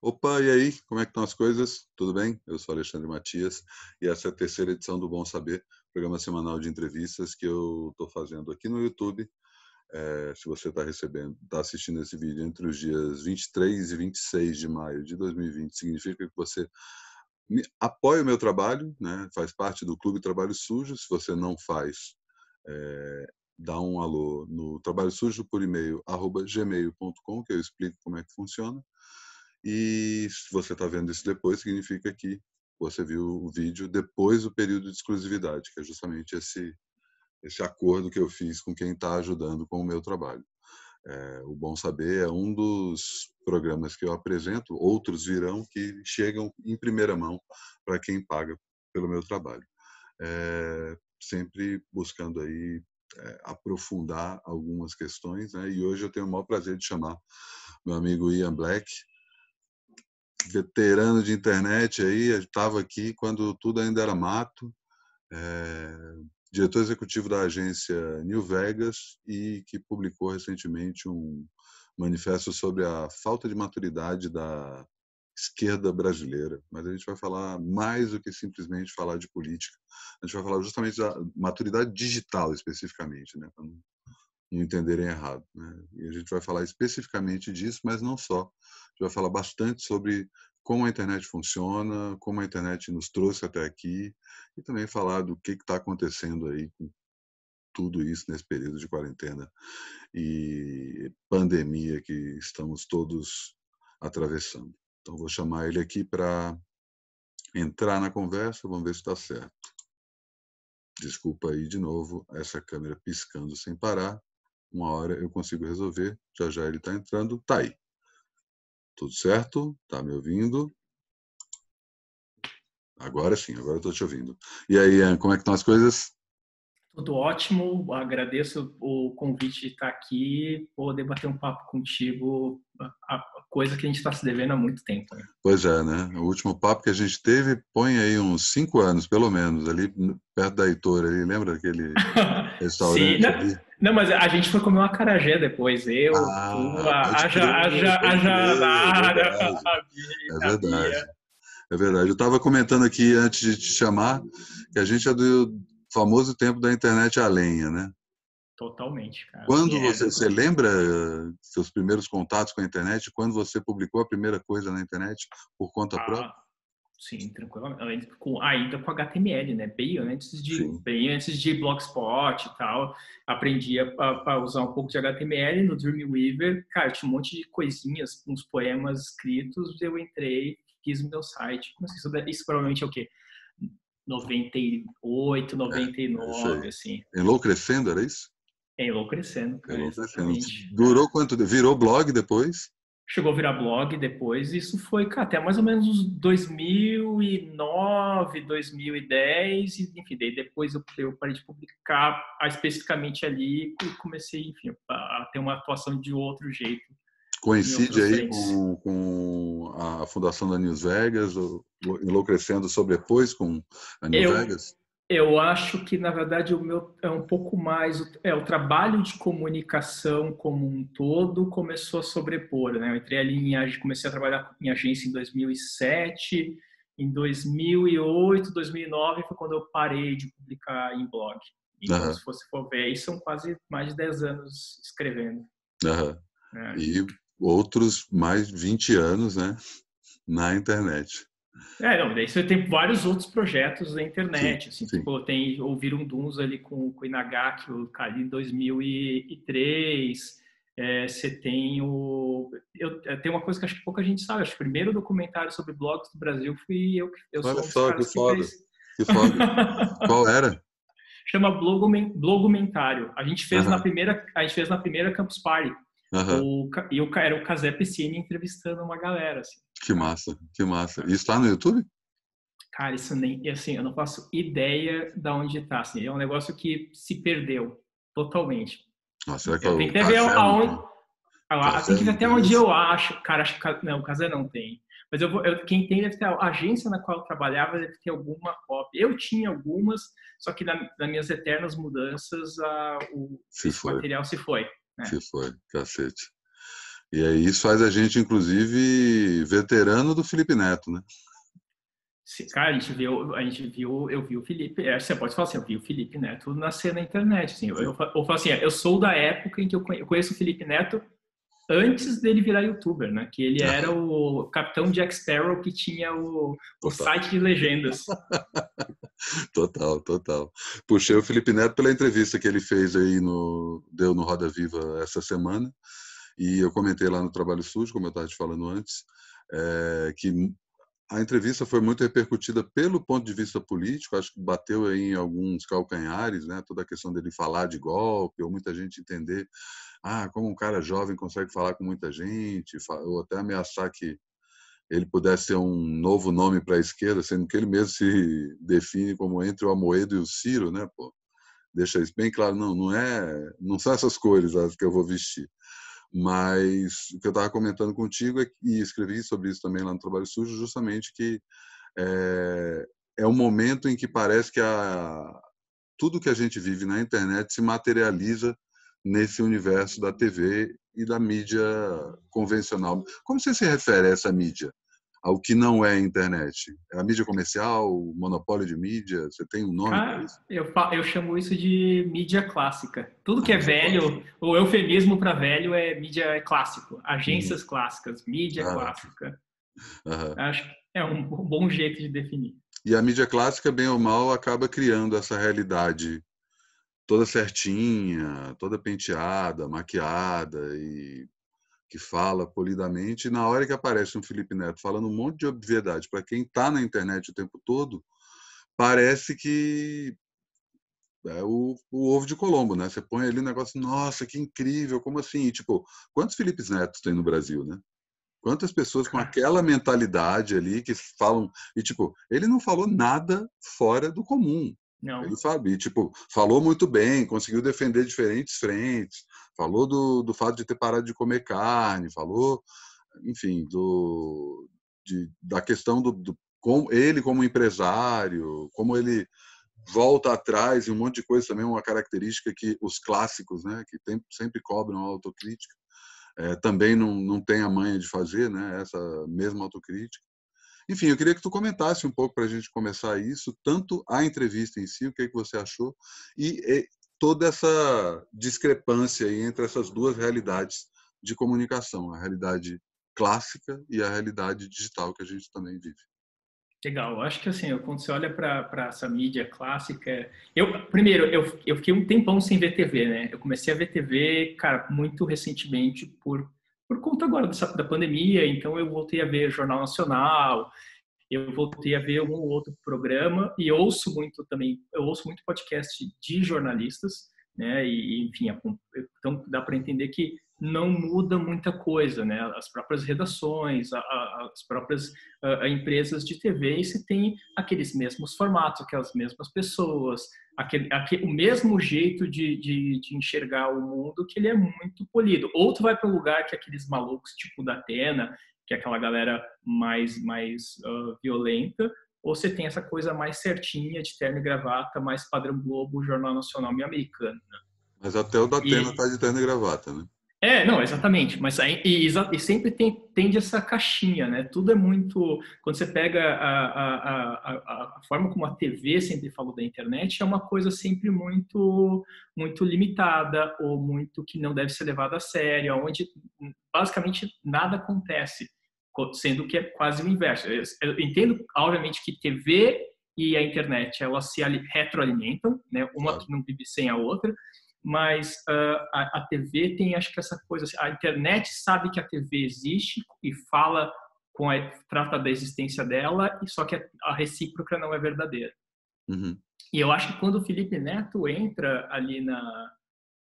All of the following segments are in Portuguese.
Opa, e aí? Como é que estão as coisas? Tudo bem? Eu sou Alexandre Matias e essa é a terceira edição do Bom Saber, programa semanal de entrevistas que eu estou fazendo aqui no YouTube. É, se você está recebendo, está assistindo esse vídeo entre os dias 23 e 26 de maio de 2020, significa que você apoia o meu trabalho, né? faz parte do Clube Trabalho Sujo. Se você não faz, é, dá um alô no trabalho sujo por e-mail, arroba gmail.com, que eu explico como é que funciona. E se você está vendo isso depois, significa que você viu o vídeo depois do período de exclusividade, que é justamente esse, esse acordo que eu fiz com quem está ajudando com o meu trabalho. É, o Bom Saber é um dos programas que eu apresento, outros virão que chegam em primeira mão para quem paga pelo meu trabalho. É, sempre buscando aí é, aprofundar algumas questões, né? e hoje eu tenho o maior prazer de chamar meu amigo Ian Black, veterano de internet aí, estava aqui quando tudo ainda era mato, é, diretor executivo da agência New Vegas e que publicou recentemente um manifesto sobre a falta de maturidade da esquerda brasileira. Mas a gente vai falar mais do que simplesmente falar de política. A gente vai falar justamente da maturidade digital, especificamente, né? Não entenderem errado. Né? E a gente vai falar especificamente disso, mas não só. A gente vai falar bastante sobre como a internet funciona, como a internet nos trouxe até aqui e também falar do que está acontecendo aí com tudo isso nesse período de quarentena e pandemia que estamos todos atravessando. Então, vou chamar ele aqui para entrar na conversa, vamos ver se está certo. Desculpa aí de novo essa câmera piscando sem parar. Uma hora eu consigo resolver, já já ele está entrando, tá aí. Tudo certo? Tá me ouvindo? Agora sim, agora estou te ouvindo. E aí, Ian, como é que estão as coisas? Tudo ótimo, agradeço o convite de estar aqui, poder bater um papo contigo, coisa que a gente está se devendo há muito tempo. Né? Pois é, né? O último papo que a gente teve põe aí uns cinco anos, pelo menos, ali perto da Heitor, ali, lembra aquele restaurante Sim, ali? Não, mas a gente foi comer uma carajé depois, eu, ah, tu, a, haja, haja, haja, é verdade. É verdade. Eu estava comentando aqui antes de te chamar que a gente é do famoso tempo da internet a lenha, né? Totalmente, cara. Quando é, você, você lembra seus primeiros contatos com a internet? Quando você publicou a primeira coisa na internet por conta ah, própria? Sim, tranquilamente. Com, ainda com HTML, né? Bem antes de, bem antes de Blogspot e tal. Aprendi a, a, usar um pouco de HTML no Dreamweaver. Cara, tinha um monte de coisinhas, uns poemas escritos. Eu entrei, fiz o meu site. Sei se isso provavelmente é o quê? 98, 99, é, assim. Enlouquecendo, era isso? Enlouquecendo, cara. Enlouquecendo. Durou quanto? Virou blog depois? chegou a virar blog depois. Isso foi cara, até mais ou menos 2009, 2010, e, enfim, daí depois eu, eu parei de publicar especificamente ali e comecei, enfim, a ter uma atuação de outro jeito. Coincide aí com, com, a fundação da News Vegas, enlouquecendo sobrepôs com a News eu, Vegas? Eu acho que, na verdade, o meu é um pouco mais. É, o trabalho de comunicação como um todo começou a sobrepor. Né? Eu entrei ali em. Comecei a trabalhar em agência em 2007. Em 2008, 2009 foi quando eu parei de publicar em blog. Então, uhum. se você for ver, aí são quase mais de 10 anos escrevendo. Uhum. É. E outros mais de 20 anos né, na internet. É, não, daí você tem vários outros projetos na internet, sim, assim, sim. Tipo, tem ouviram Duns ali com, com o Inagaki, o ali em 2003, é, você tem o... Eu, tem uma coisa que acho que pouca gente sabe, acho que o primeiro documentário sobre blogs do Brasil fui eu que eu Olha só, que foda, que, que foda. Qual era? Chama Blogumentário. A gente fez uhum. na primeira, a gente fez na primeira Campus Party. Uhum. O, e o, era o Casé Piscine entrevistando uma galera, assim. Que massa, que massa. Isso está no YouTube? Cara, isso nem, assim, eu não faço ideia de onde está, assim. É um negócio que se perdeu totalmente. Nossa, será que é tem que ver aonde... Ah, tem que ver até onde eu acho. Cara, acho que não, o Casé não tem. Mas eu vou, eu, quem tem deve ter a agência na qual eu trabalhava deve ter alguma cópia. Eu tinha algumas, só que na, nas minhas eternas mudanças a, o se material se foi. Né? Se foi, cacete. E aí isso faz a gente, inclusive, veterano do Felipe Neto, né? Cara, a gente viu, a gente viu, eu vi o Felipe, é, você pode falar assim, eu vi o Felipe Neto nascer na internet, assim, eu, eu, eu falo assim, eu sou da época em que eu conheço o Felipe Neto antes dele virar youtuber, né? Que ele era o capitão Jack Sparrow que tinha o, o site de legendas. total, total. Puxei o Felipe Neto pela entrevista que ele fez aí no deu no Roda Viva essa semana e eu comentei lá no Trabalho Sujo, como eu estava te falando antes, é, que a entrevista foi muito repercutida pelo ponto de vista político, acho que bateu aí em alguns calcanhares, né? Toda a questão dele falar de golpe, ou muita gente entender, ah, como um cara jovem consegue falar com muita gente, ou até ameaçar que ele pudesse ser um novo nome para a esquerda, sendo que ele mesmo se define como entre o Amoedo e o Ciro, né? Pô, deixa isso bem claro, não, não é, não são essas cores as que eu vou vestir. Mas o que eu estava comentando contigo é, e escrevi sobre isso também lá no Trabalho Sujo, justamente que é, é um momento em que parece que a, tudo que a gente vive na internet se materializa nesse universo da TV e da mídia convencional. Como você se refere a essa mídia? ao que não é internet? É a mídia comercial, o monopólio de mídia? Você tem um nome ah? Eu, eu chamo isso de mídia clássica. Tudo que é velho, o eufemismo para velho é mídia clássico. Agências uhum. clássicas, mídia ah. clássica. Uhum. Acho que é um bom jeito de definir. E a mídia clássica, bem ou mal, acaba criando essa realidade toda certinha, toda penteada, maquiada e que fala polidamente, e na hora que aparece um Felipe Neto falando um monte de obviedade para quem está na internet o tempo todo, parece que é o, o, ovo de Colombo, né? Você põe ali um negócio, nossa, que incrível, como assim? E, tipo, quantos Felipes Netos tem no Brasil, né? Quantas pessoas com aquela mentalidade ali que falam. E, tipo, ele não falou nada fora do comum. Não. Ele sabe, e, tipo, falou muito bem, conseguiu defender diferentes frentes, falou do, do fato de ter parado de comer carne, falou, enfim, do, de, da questão do, do com ele como empresário, como ele volta atrás e um monte de coisa também, uma característica que os clássicos, né, que tem, sempre cobram a autocrítica, é, também não, não tem a manha de fazer, né, essa mesma autocrítica. Enfim, eu queria que tu comentasse um pouco para a gente começar isso, tanto a entrevista em si, o que, é que você achou, e, e toda essa discrepância entre essas duas realidades de comunicação, a realidade clássica e a realidade digital que a gente também vive. Legal, acho que assim, quando você olha para essa mídia clássica, eu primeiro eu, eu fiquei um tempão sem ver TV, né? Eu comecei a ver TV, cara, muito recentemente por por conta agora dessa, da pandemia, então eu voltei a ver Jornal Nacional, eu voltei a ver um ou outro programa e ouço muito também, eu ouço muito podcast de jornalistas, né? E enfim, então dá para entender que não muda muita coisa, né? As próprias redações, a, a, as próprias a, empresas de TV, e você tem aqueles mesmos formatos, aquelas mesmas pessoas, aquele, aquele, o mesmo jeito de, de, de, enxergar o mundo que ele é muito polido. Ou tu vai para um lugar que aqueles malucos tipo da Atena, que é aquela galera mais mais uh, violenta, ou você tem essa coisa mais certinha de terno e gravata, mais padrão Globo, Jornal Nacional e americano. Né? Mas até o da Atena e... tá de terno e gravata, né? É, não, exatamente. Mas aí, e, e, sempre tem, tende essa caixinha, né? Tudo é muito. Quando você pega a, a, a, a, forma como a TV sempre falou da internet, é uma coisa sempre muito, muito limitada ou muito que não deve ser levada a sério, onde basicamente nada acontece, sendo que é quase o inverso. Eu entendo, obviamente, que TV e a internet elas se retroalimentam, né? Uma que não vive sem a outra mas uh, a, a, TV tem, acho que essa coisa, assim, a internet sabe que a TV existe e fala com a trata da existência dela, e só que a, recíproca não é verdadeira. Uhum. E eu acho que quando o Felipe Neto entra ali na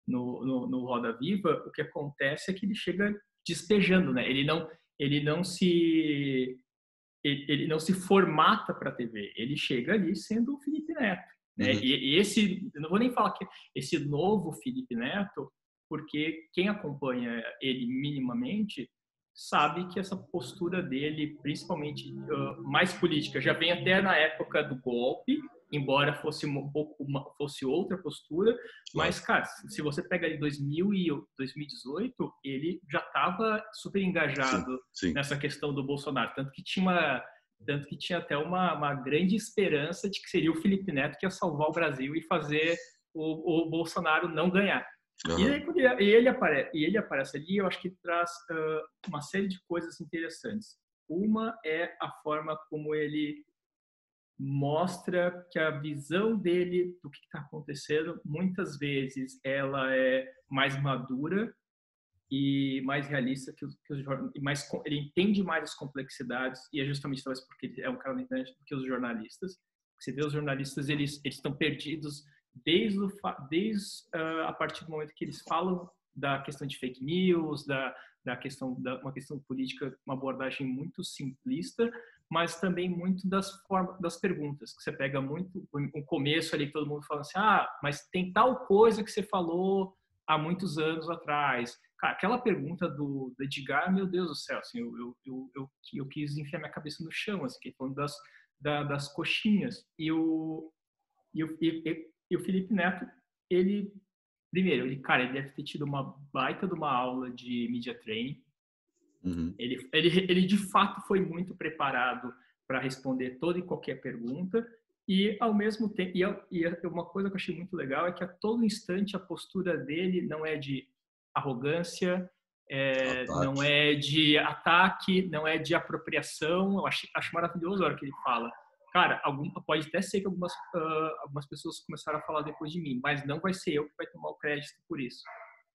no, no, no Roda Viva, o que acontece é que ele chega despejando, né? Ele não ele não se ele, ele não se formata para a TV, ele chega ali sendo o Felipe Neto. Né? Uhum. E, e, esse, não vou nem falar que esse novo Felipe Neto, porque quem acompanha ele minimamente sabe que essa postura dele, principalmente uh, mais política, já vem até na época do golpe, embora fosse um pouco uma, fosse outra postura, mas cara, se você pega ali 2000 e 2018, ele já estava super engajado sim, sim. nessa questão do Bolsonaro, tanto que tinha uma, tanto que tinha até uma, uma grande esperança de que seria o Felipe Neto que ia salvar o Brasil e fazer o, o Bolsonaro não ganhar. Uhum. E, aí, ele, ele, aparece, e ele aparece ali, eu acho que traz uh, uma série de coisas interessantes. Uma é a forma como ele mostra que a visão dele do que está acontecendo, muitas vezes, ela é mais madura e mais realista que os, que os mais ele entende mais as complexidades e é justamente talvez porque ele é um cara internet do que os jornalistas. Você vê os jornalistas eles eles estão perdidos desde o, desde uh, a partir do momento que eles falam da questão de fake news, da da questão da uma questão política, uma abordagem muito simplista, mas também muito das formas, das perguntas, que você pega muito o começo ali todo mundo fala assim: "Ah, mas tem tal coisa que você falou há muitos anos atrás". Cara, aquela pergunta do, do Edgar, meu Deus do céu, assim, eu, eu, eu, eu, eu quis enfiar minha cabeça no chão, assim, que falando das, da, das coxinhas. E o, e o, e, e o Felipe Neto, ele, primeiro, ele, cara, ele deve ter tido uma baita de uma aula de media training, Uhum. Ele, ele, ele de fato foi muito preparado para responder toda e qualquer pergunta e ao mesmo tempo e, uma coisa que eu achei muito legal é que a todo instante a postura dele não é de arrogância, é, não é de ataque, não é de apropriação. Eu acho, acho maravilhoso a hora que ele fala. Cara, algum, pode até ser que algumas, uh, algumas pessoas começaram a falar depois de mim, mas não vai ser eu que vai tomar o crédito por isso.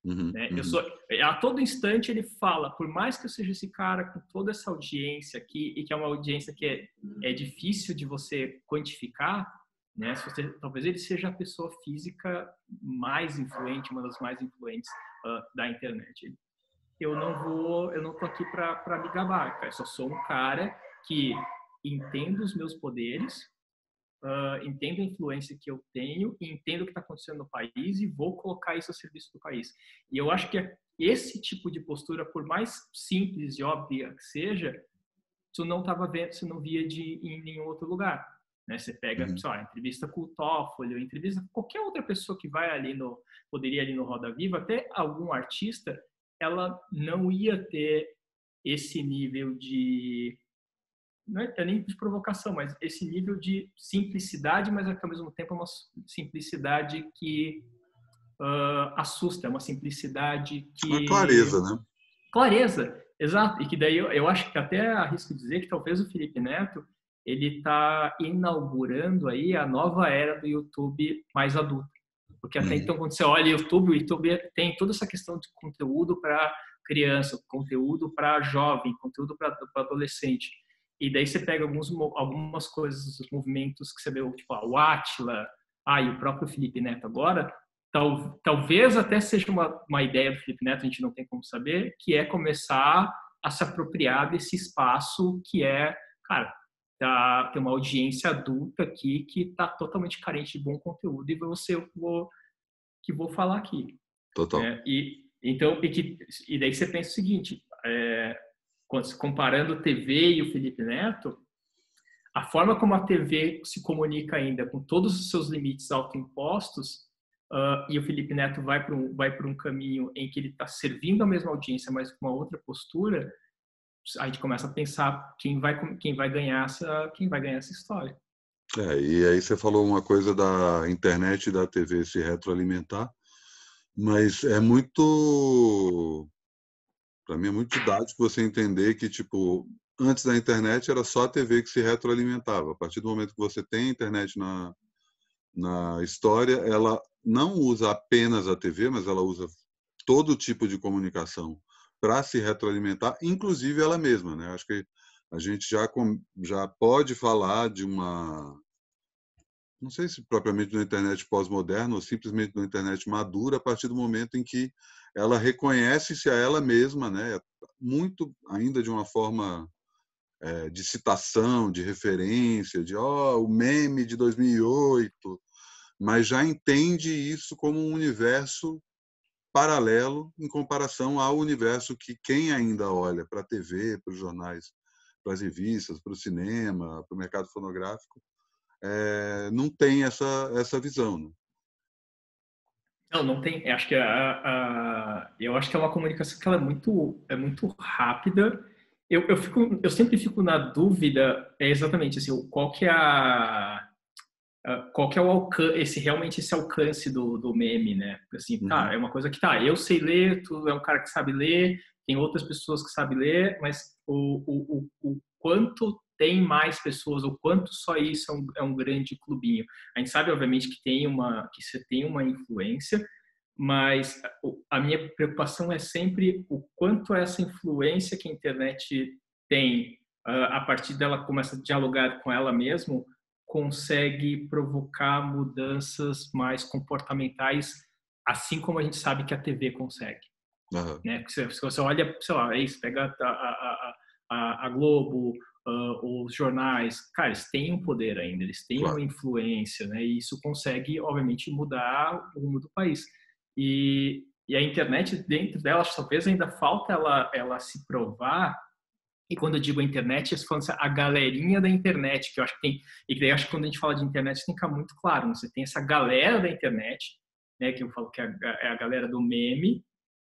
Uhum, né? uhum. Eu sou, a todo instante ele fala, por mais que eu seja esse cara com toda essa audiência aqui e que é uma audiência que é, é difícil de você quantificar, né? Você, talvez ele seja a pessoa física mais influente, uma das mais influentes uh, da internet. Eu não vou, eu não tô aqui para me gabar, cara. Eu só sou um cara que entendo os meus poderes, uh, entendo a influência que eu tenho, entendo o que está acontecendo no país e vou colocar isso a serviço do país. E eu acho que esse tipo de postura, por mais simples e óbvia que seja, tu não estava vendo, você não via de em nenhum outro lugar. Né? Você pega, uhum. sei entrevista com o Toffoli, entrevista com qualquer outra pessoa que vai ali no, poderia ali no Roda Viva, até algum artista, ela não ia ter esse nível de não é, nem de provocação, mas esse nível de simplicidade, mas ao mesmo tempo é uma simplicidade que uh, assusta, é uma simplicidade que... Uma clareza, né? Clareza, exato. E que daí eu, eu acho que até arrisco dizer que talvez o Felipe Neto ele está inaugurando aí a nova era do YouTube mais adulto. Porque até uhum. então, quando você olha o YouTube, o YouTube tem toda essa questão de conteúdo para criança, conteúdo para jovem, conteúdo para adolescente. E daí você pega alguns, algumas coisas, os movimentos que você vê, tipo o Atila, ah, e o próprio Felipe Neto agora, tal, talvez até seja uma, uma ideia do Felipe Neto, a gente não tem como saber, que é começar a se apropriar desse espaço que é, cara, tá, tem uma audiência adulta aqui que está totalmente carente de bom conteúdo e você eu vou, que vou falar aqui. Total. É, e, então, e, que, e daí você pensa o seguinte, é, comparando TV e o Felipe Neto, a forma como a TV se comunica ainda com todos os seus limites autoimpostos uh, e o Felipe Neto vai para um, vai um caminho em que ele está servindo a mesma audiência, mas com uma outra postura, a gente começa a pensar quem vai, quem vai, ganhar, essa, quem vai ganhar essa história. É, e aí você falou uma coisa da internet e da TV se retroalimentar, mas é muito para mim é muito didático você entender que, tipo, antes da internet era só a TV que se retroalimentava. A partir do momento que você tem a internet na, na história, ela não usa apenas a TV, mas ela usa todo tipo de comunicação para se retroalimentar, inclusive ela mesma, né? Acho que a gente já já pode falar de uma não sei se propriamente uma internet pós-moderna ou simplesmente uma internet madura a partir do momento em que ela reconhece-se a ela mesma, né, muito ainda de uma forma é, de citação, de referência, de oh, o meme de 2008, mas já entende isso como um universo paralelo em comparação ao universo que quem ainda olha para a TV, para os jornais, para as revistas, para o cinema, para o mercado fonográfico, é, não tem essa, essa visão. Né? Não, não tem. Acho que a, a, eu acho que é uma comunicação que ela é muito, é muito rápida. Eu, eu, fico, eu sempre fico na dúvida, é exatamente assim, qual que é a qual que é o alcance, esse realmente esse alcance do, do meme, né? Assim, tá, uhum. tá, é uma coisa que tá, eu sei ler, tu é um cara que sabe ler, tem outras pessoas que sabem ler, mas o, o, o, o quanto tem mais pessoas, ou quanto só isso é um, é um, grande clubinho. A gente sabe, obviamente, que tem uma, que você tem uma influência, mas a minha preocupação é sempre o quanto essa influência que a internet tem, ah, a partir dela começa a dialogar com ela mesmo, consegue provocar mudanças mais comportamentais, assim como a gente sabe que a TV consegue. Uhum. Né? Se, você olha, sei lá, é isso, pega a, a, a, a Globo, uh, os jornais, cara, eles têm um poder ainda, eles têm claro. uma influência, né? E isso consegue, obviamente, mudar o rumo do país. E, e a internet, dentro dela, talvez ainda falta ela, ela se provar. E quando eu digo a internet, eu estou falando a galerinha da internet, que eu acho que tem. E que acho que quando a gente fala de internet tem que ficar muito claro. Né? Você tem essa galera da internet, né? Que eu falo que é a, é a galera do meme,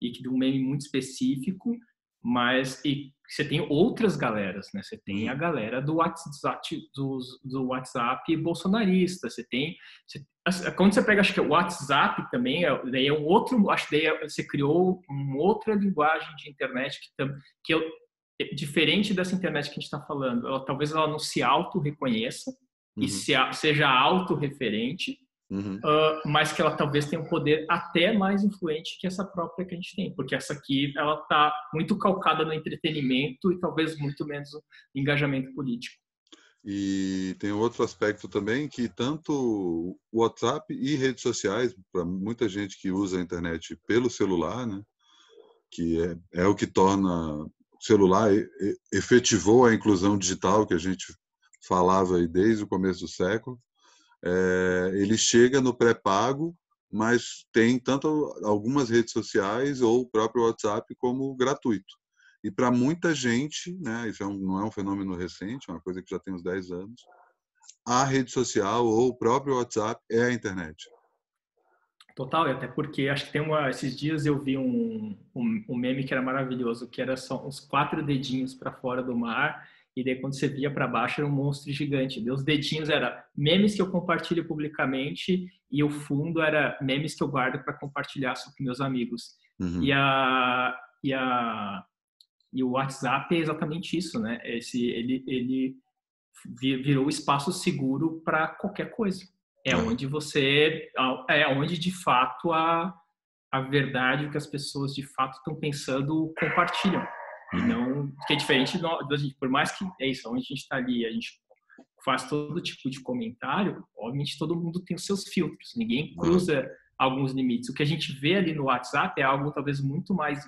e que de um meme muito específico, mas e você tem outras galeras, né? Você tem a uhum. galera do WhatsApp, do, do WhatsApp bolsonarista, você tem, você, quando você pega, acho que o WhatsApp também, é, daí é um outro, acho que daí é, você criou uma outra linguagem de internet que, que é diferente dessa internet que a gente está falando. Ela, talvez ela não se auto-reconheça uhum. e se, seja auto-referente, Uhum. Uh, mas que ela talvez tenha um poder até mais influente que essa própria que a gente tem, porque essa aqui ela está muito calcada no entretenimento e talvez muito menos no engajamento político. E tem outro aspecto também que tanto WhatsApp e redes sociais, para muita gente que usa a internet pelo celular, né, que é, é o que torna o celular efetivou a inclusão digital que a gente falava aí desde o começo do século é, ele chega no pré-pago, mas tem tanto algumas redes sociais ou o próprio WhatsApp como gratuito. E para muita gente, né, isso é um, não é um fenômeno recente, é uma coisa que já tem uns 10 anos, a rede social ou o próprio WhatsApp é a internet. Total, e até porque acho que tem uma. Esses dias eu vi um, um, um meme que era maravilhoso, que era só uns quatro dedinhos para fora do mar e daí quando você via para baixo era um monstro gigante. Meus dedinhos era memes que eu compartilho publicamente e o fundo era memes que eu guardo para compartilhar só com meus amigos. Uhum. E a e a e o WhatsApp é exatamente isso, né? Esse ele ele virou espaço seguro para qualquer coisa. É uhum. onde você é onde de fato a a verdade o que as pessoas de fato estão pensando compartilham. E não, que é diferente, por mais que é isso, onde a gente está ali, a gente faz todo tipo de comentário, obviamente todo mundo tem os seus filtros, ninguém cruza alguns limites. O que a gente vê ali no WhatsApp é algo talvez muito mais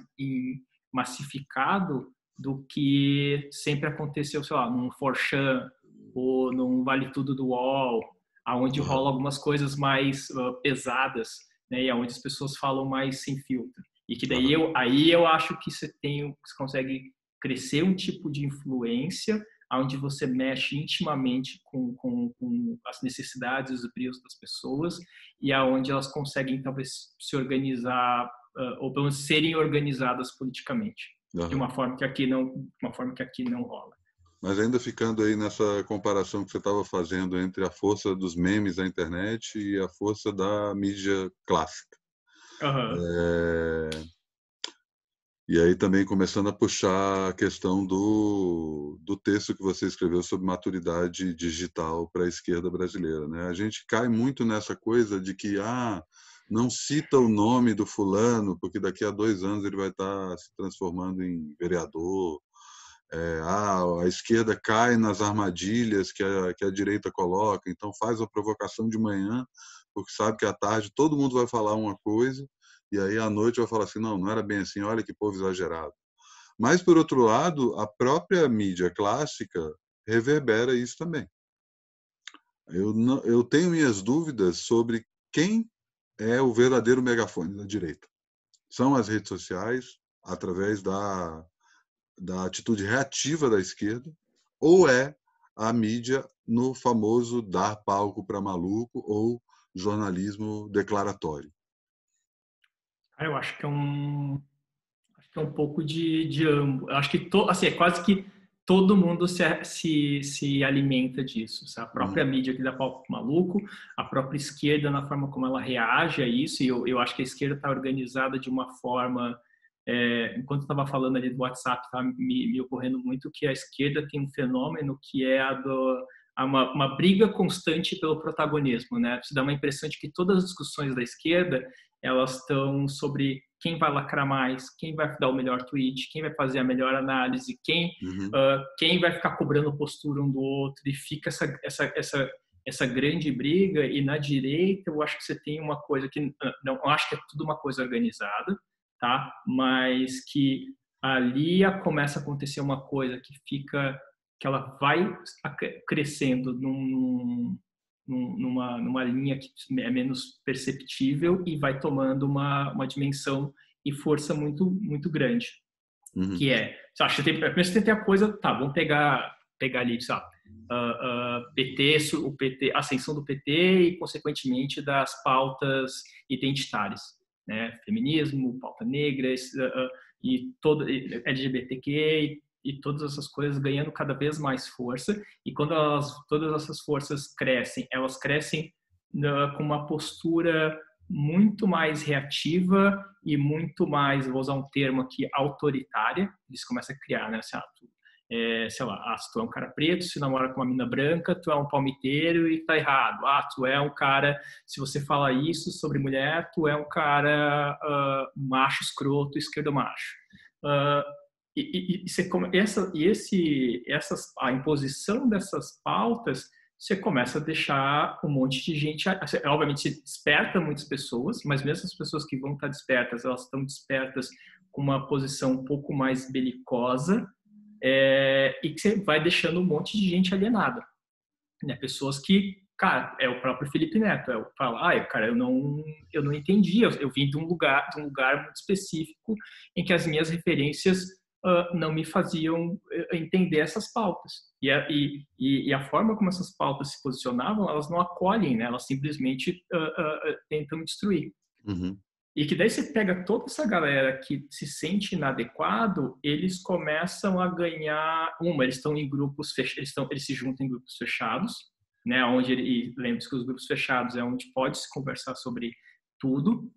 massificado do que sempre aconteceu, sei lá, num Forchan ou num Vale Tudo do UOL, aonde rola algumas coisas mais uh, pesadas, né, e aonde as pessoas falam mais sem filtro. E que daí eu, aí eu acho que você tem, você consegue crescer um tipo de influência onde você mexe intimamente com, com, com as necessidades, os brios das pessoas e aonde elas conseguem talvez se organizar uh, ou pelo menos serem organizadas politicamente uhum. de uma forma que aqui não, uma forma que aqui não rola. Mas ainda ficando aí nessa comparação que você estava fazendo entre a força dos memes da internet e a força da mídia clássica. Uhum. É... E aí também começando a puxar a questão do, do texto que você escreveu sobre maturidade digital para a esquerda brasileira. Né? A gente cai muito nessa coisa de que ah, não cita o nome do fulano, porque daqui a dois anos ele vai estar tá se transformando em vereador. É, ah, a esquerda cai nas armadilhas que a, que a direita coloca, então faz a provocação de manhã porque sabe que à tarde todo mundo vai falar uma coisa e aí à noite vai falar assim, não, não era bem assim, olha que povo exagerado. Mas, por outro lado, a própria mídia clássica reverbera isso também. Eu, não, eu tenho minhas dúvidas sobre quem é o verdadeiro megafone da direita. São as redes sociais, através da, da atitude reativa da esquerda, ou é a mídia no famoso dar palco para maluco ou jornalismo declaratório? Eu acho que é um, acho que é um pouco de, de ambos. Eu acho que to, assim, é quase que todo mundo se, se, se alimenta disso. A própria uhum. mídia que dá palco maluco, a própria esquerda na forma como ela reage a isso, e eu, eu acho que a esquerda está organizada de uma forma é, enquanto estava falando ali do WhatsApp, estava me, me, ocorrendo muito que a esquerda tem um fenômeno que é a do, uma, uma, briga constante pelo protagonismo, né? Se dá uma impressão de que todas as discussões da esquerda elas estão sobre quem vai lacrar mais, quem vai dar o melhor tweet, quem vai fazer a melhor análise, quem uhum. uh, quem vai ficar cobrando postura um do outro e fica essa essa essa essa grande briga e na direita eu acho que você tem uma coisa que não eu acho que é tudo uma coisa organizada tá mas que ali começa a acontecer uma coisa que fica que ela vai crescendo num, num, numa, numa linha que é menos perceptível e vai tomando uma, uma dimensão e força muito muito grande. Uhum. Que é, você acha, tem, primeiro você tem a coisa, tá, vamos pegar, pegar ali, sabe, uh, uh, PT, o PT, a ascensão do PT e, consequentemente, das pautas identitárias, né, feminismo, pauta negra, uh, e todo LGBTQ e todas essas coisas ganhando cada vez mais força. E quando elas, todas essas forças crescem, elas crescem uh, com uma postura muito mais reativa e muito mais, vou usar um termo aqui, autoritária. Eles começam a criar, né? Assim, ah, tu, é, sei lá, ah, tu é um cara preto, se namora com uma mina branca, tu é um palmiteiro e tá errado. Ah, tu é um cara, se você fala isso sobre mulher, tu é um cara uh, macho escroto, esquerdo macho. Uh, e, e, e, você, essa, e esse, essas, a imposição dessas pautas, você começa a deixar um monte de gente. Obviamente, você desperta muitas pessoas, mas mesmo as pessoas que vão estar despertas, elas estão despertas com uma posição um pouco mais belicosa, é, e que você vai deixando um monte de gente alienada. Né? Pessoas que, cara, é o próprio Felipe Neto, é o fala, ah, cara, eu não, eu não entendi, eu, eu vim de um lugar, de um lugar muito específico em que as minhas referências uh, não me faziam entender essas pautas. E a, e, e a, forma como essas pautas se posicionavam, elas não acolhem, né? elas simplesmente uh, uh, tentam destruir. Uhum. E que daí você pega toda essa galera que se sente inadequado, eles começam a ganhar uma, eles estão em grupos fechados, eles, estão, eles se juntam em grupos fechados, né, onde e lembre-se que os grupos fechados é onde pode se conversar sobre tudo,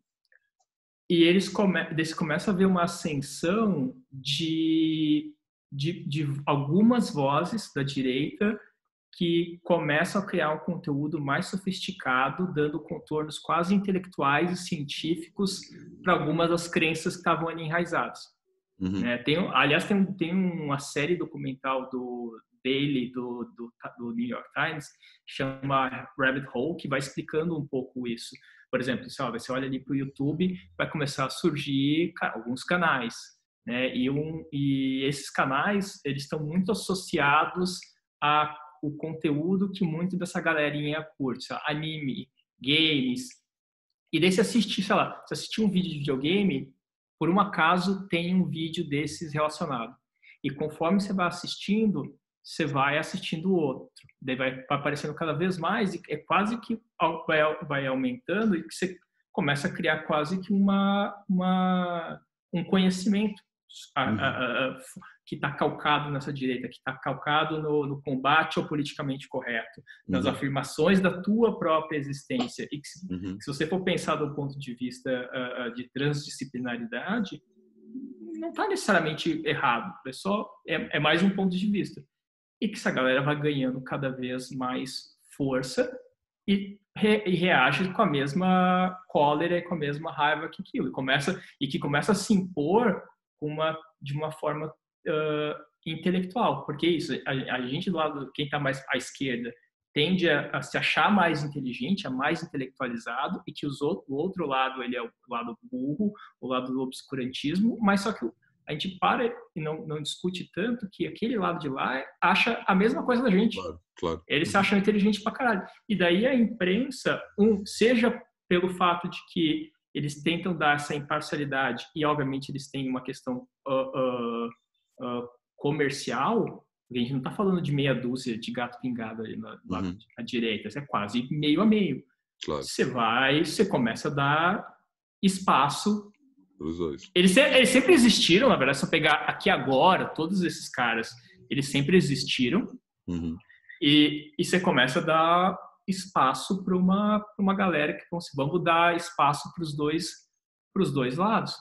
e eles, come, eles começam a ver uma ascensão de, de, de algumas vozes da direita que começam a criar um conteúdo mais sofisticado, dando contornos quase intelectuais e científicos para algumas das crenças que estavam ali enraizadas. Uhum. É, tem, aliás, tem, tem uma série documental do Daily, do, do, do New York Times, chama Rabbit Hole, que vai explicando um pouco isso. Por exemplo, você olha ali para o YouTube, vai começar a surgir alguns canais, né? E, um, e esses canais, eles estão muito associados a o conteúdo que muito dessa galerinha curte, anime, games. E daí você assiste, sei lá, você assistir um vídeo de videogame, por um acaso tem um vídeo desses relacionado. E conforme você vai assistindo, você vai assistindo o outro. Daí vai aparecendo cada vez mais e é quase que vai, vai aumentando e você começa a criar quase que uma, uma um conhecimento a, a, a, que está calcado nessa direita, que está calcado no, no, combate ao politicamente correto, nas uhum. afirmações da tua própria existência. E que, se, uhum. se você for pensar do ponto de vista de transdisciplinaridade, não está necessariamente errado, é só é, é mais um ponto de vista e que essa galera vai ganhando cada vez mais força e, re, e reage com a mesma cólera e com a mesma raiva que aquilo. E começa e que começa a se impor uma de uma forma uh, intelectual. Porque isso a, a, gente do lado quem está mais à esquerda tende a, a, se achar mais inteligente, a mais intelectualizado e que os outro, o outro lado ele é o lado burro, o lado do obscurantismo, mas só que a gente para e não, não discute tanto que aquele lado de lá acha a mesma coisa da gente. Claro, claro. Eles se acham inteligentes pra caralho. E daí a imprensa, um, seja pelo fato de que eles tentam dar essa imparcialidade e, obviamente, eles têm uma questão uh, uh, uh, comercial, a gente não está falando de meia dúzia de gato pingado ali na, uhum. à direita, é quase meio a meio. Claro. Você vai, você começa a dar espaço. Os dois. Eles, eles sempre existiram, na verdade, se eu pegar aqui agora, todos esses caras, eles sempre existiram. Uhum. E, e você começa a dar espaço para uma, uma galera que vão, vamos dar espaço para os dois, dois lados.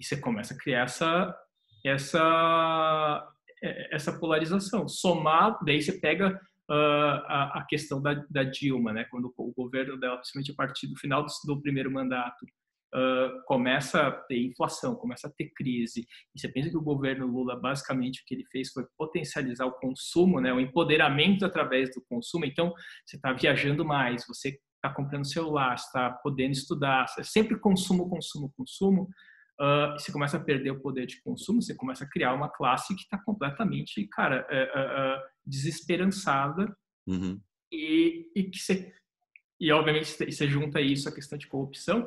E você começa a criar essa, essa, é, essa polarização. Somado, daí você pega uh, a, a, questão da, da, Dilma, né? quando o governo dela, principalmente a partir do final do, do primeiro mandato, uh, começa a ter inflação, começa a ter crise. E você pensa que o governo Lula, basicamente, o que ele fez foi potencializar o consumo, né? o empoderamento através do consumo. Então, você está viajando mais, você está comprando celular, está podendo estudar, sempre consumo, consumo, consumo uh, você começa a perder o poder de consumo, você começa a criar uma classe que está completamente, cara, uh, uh, desesperançada uhum. e, e que você e obviamente você junta isso à questão de corrupção,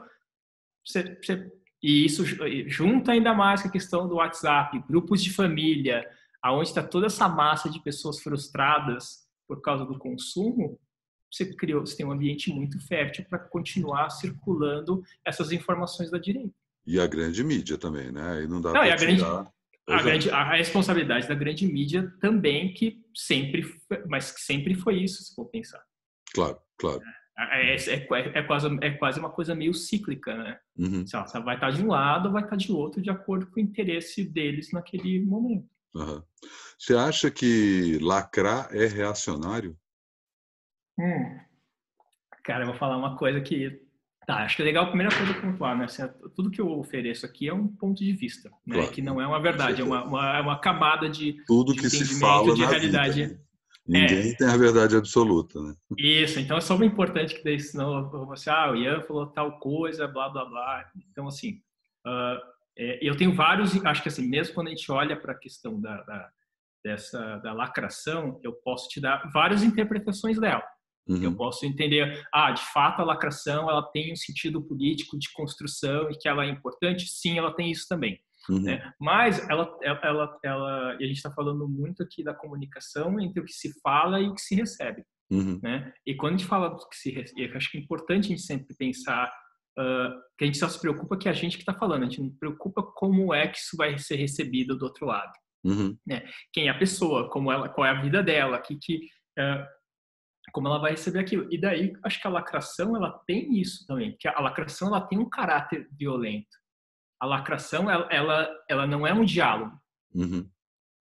você, você, e isso junta ainda mais com a questão do WhatsApp, grupos de família, aonde está toda essa massa de pessoas frustradas por causa do consumo, você criou, você tem um ambiente muito fértil para continuar circulando essas informações da direita. E a grande mídia também, né? E não dá para grande, a, grande, a responsabilidade da grande mídia também, que sempre, mas que sempre foi isso, se for pensar. Claro, claro. É, é, é, é, quase, é quase uma coisa meio cíclica, né? Uhum. Você vai estar de um lado, vai estar de outro, de acordo com o interesse deles naquele momento. Uhum. Você acha que lacrar é reacionário? Hum. Cara, eu vou falar uma coisa que Tá, acho que é legal a primeira coisa pontuar, né? Assim, tudo que eu ofereço aqui é um ponto de vista, né? Claro. Que não é uma verdade, é uma, uma, é uma camada de tudo que se fala de realidade. Vida, né? Ninguém é. tem a verdade absoluta, né? Isso, então é só importante que daí, senão você, ah, o Ian falou tal coisa, blá blá blá. Então, assim, uh, é, eu tenho vários, acho que assim, mesmo quando a gente olha para a questão da, da, dessa da lacração, eu posso te dar várias interpretações dela. Uhum. Eu posso entender, ah, de fato a lacração ela tem um sentido político de construção e que ela é importante. Sim, ela tem isso também. Uhum. Né? Mas ela, ela, ela, e a gente está falando muito aqui da comunicação entre o que se fala e o que se recebe. Uhum. Né? E quando a gente fala do que se recebe, acho que é importante a gente sempre pensar uh, que a gente só se preocupa que é a gente que está falando, a gente não preocupa como é que isso vai ser recebido do outro lado. Uhum. Né? Quem é a pessoa, como ela, qual é a vida dela, que, que uh, como ela vai receber aquilo. E daí, acho que a lacração, ela tem isso também, porque a lacração, ela tem um caráter violento. A lacração, ela, ela, ela não é um diálogo. Uhum.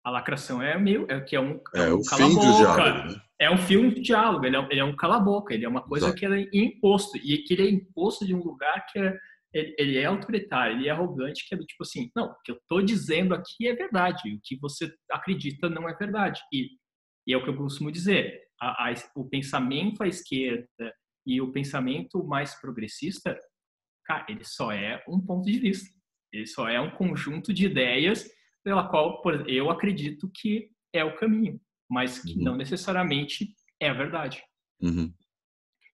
A lacração é meio, é que é um, é, é um cala-boca. Né? É um filme de diálogo, ele é, ele é um cala-boca, ele é uma coisa Exato. que é imposto. E que ele é imposto de um lugar que é, ele, ele, é autoritário, ele é arrogante, que é tipo assim, não, o que eu estou dizendo aqui é verdade, o que você acredita não é verdade. E, e é o que eu costumo dizer, a, a, o pensamento à esquerda e o pensamento mais progressista, cara, ele só é um ponto de vista. Ele só é um conjunto de ideias pela qual por, eu acredito que é o caminho, mas que uhum. não necessariamente é a verdade. Uhum.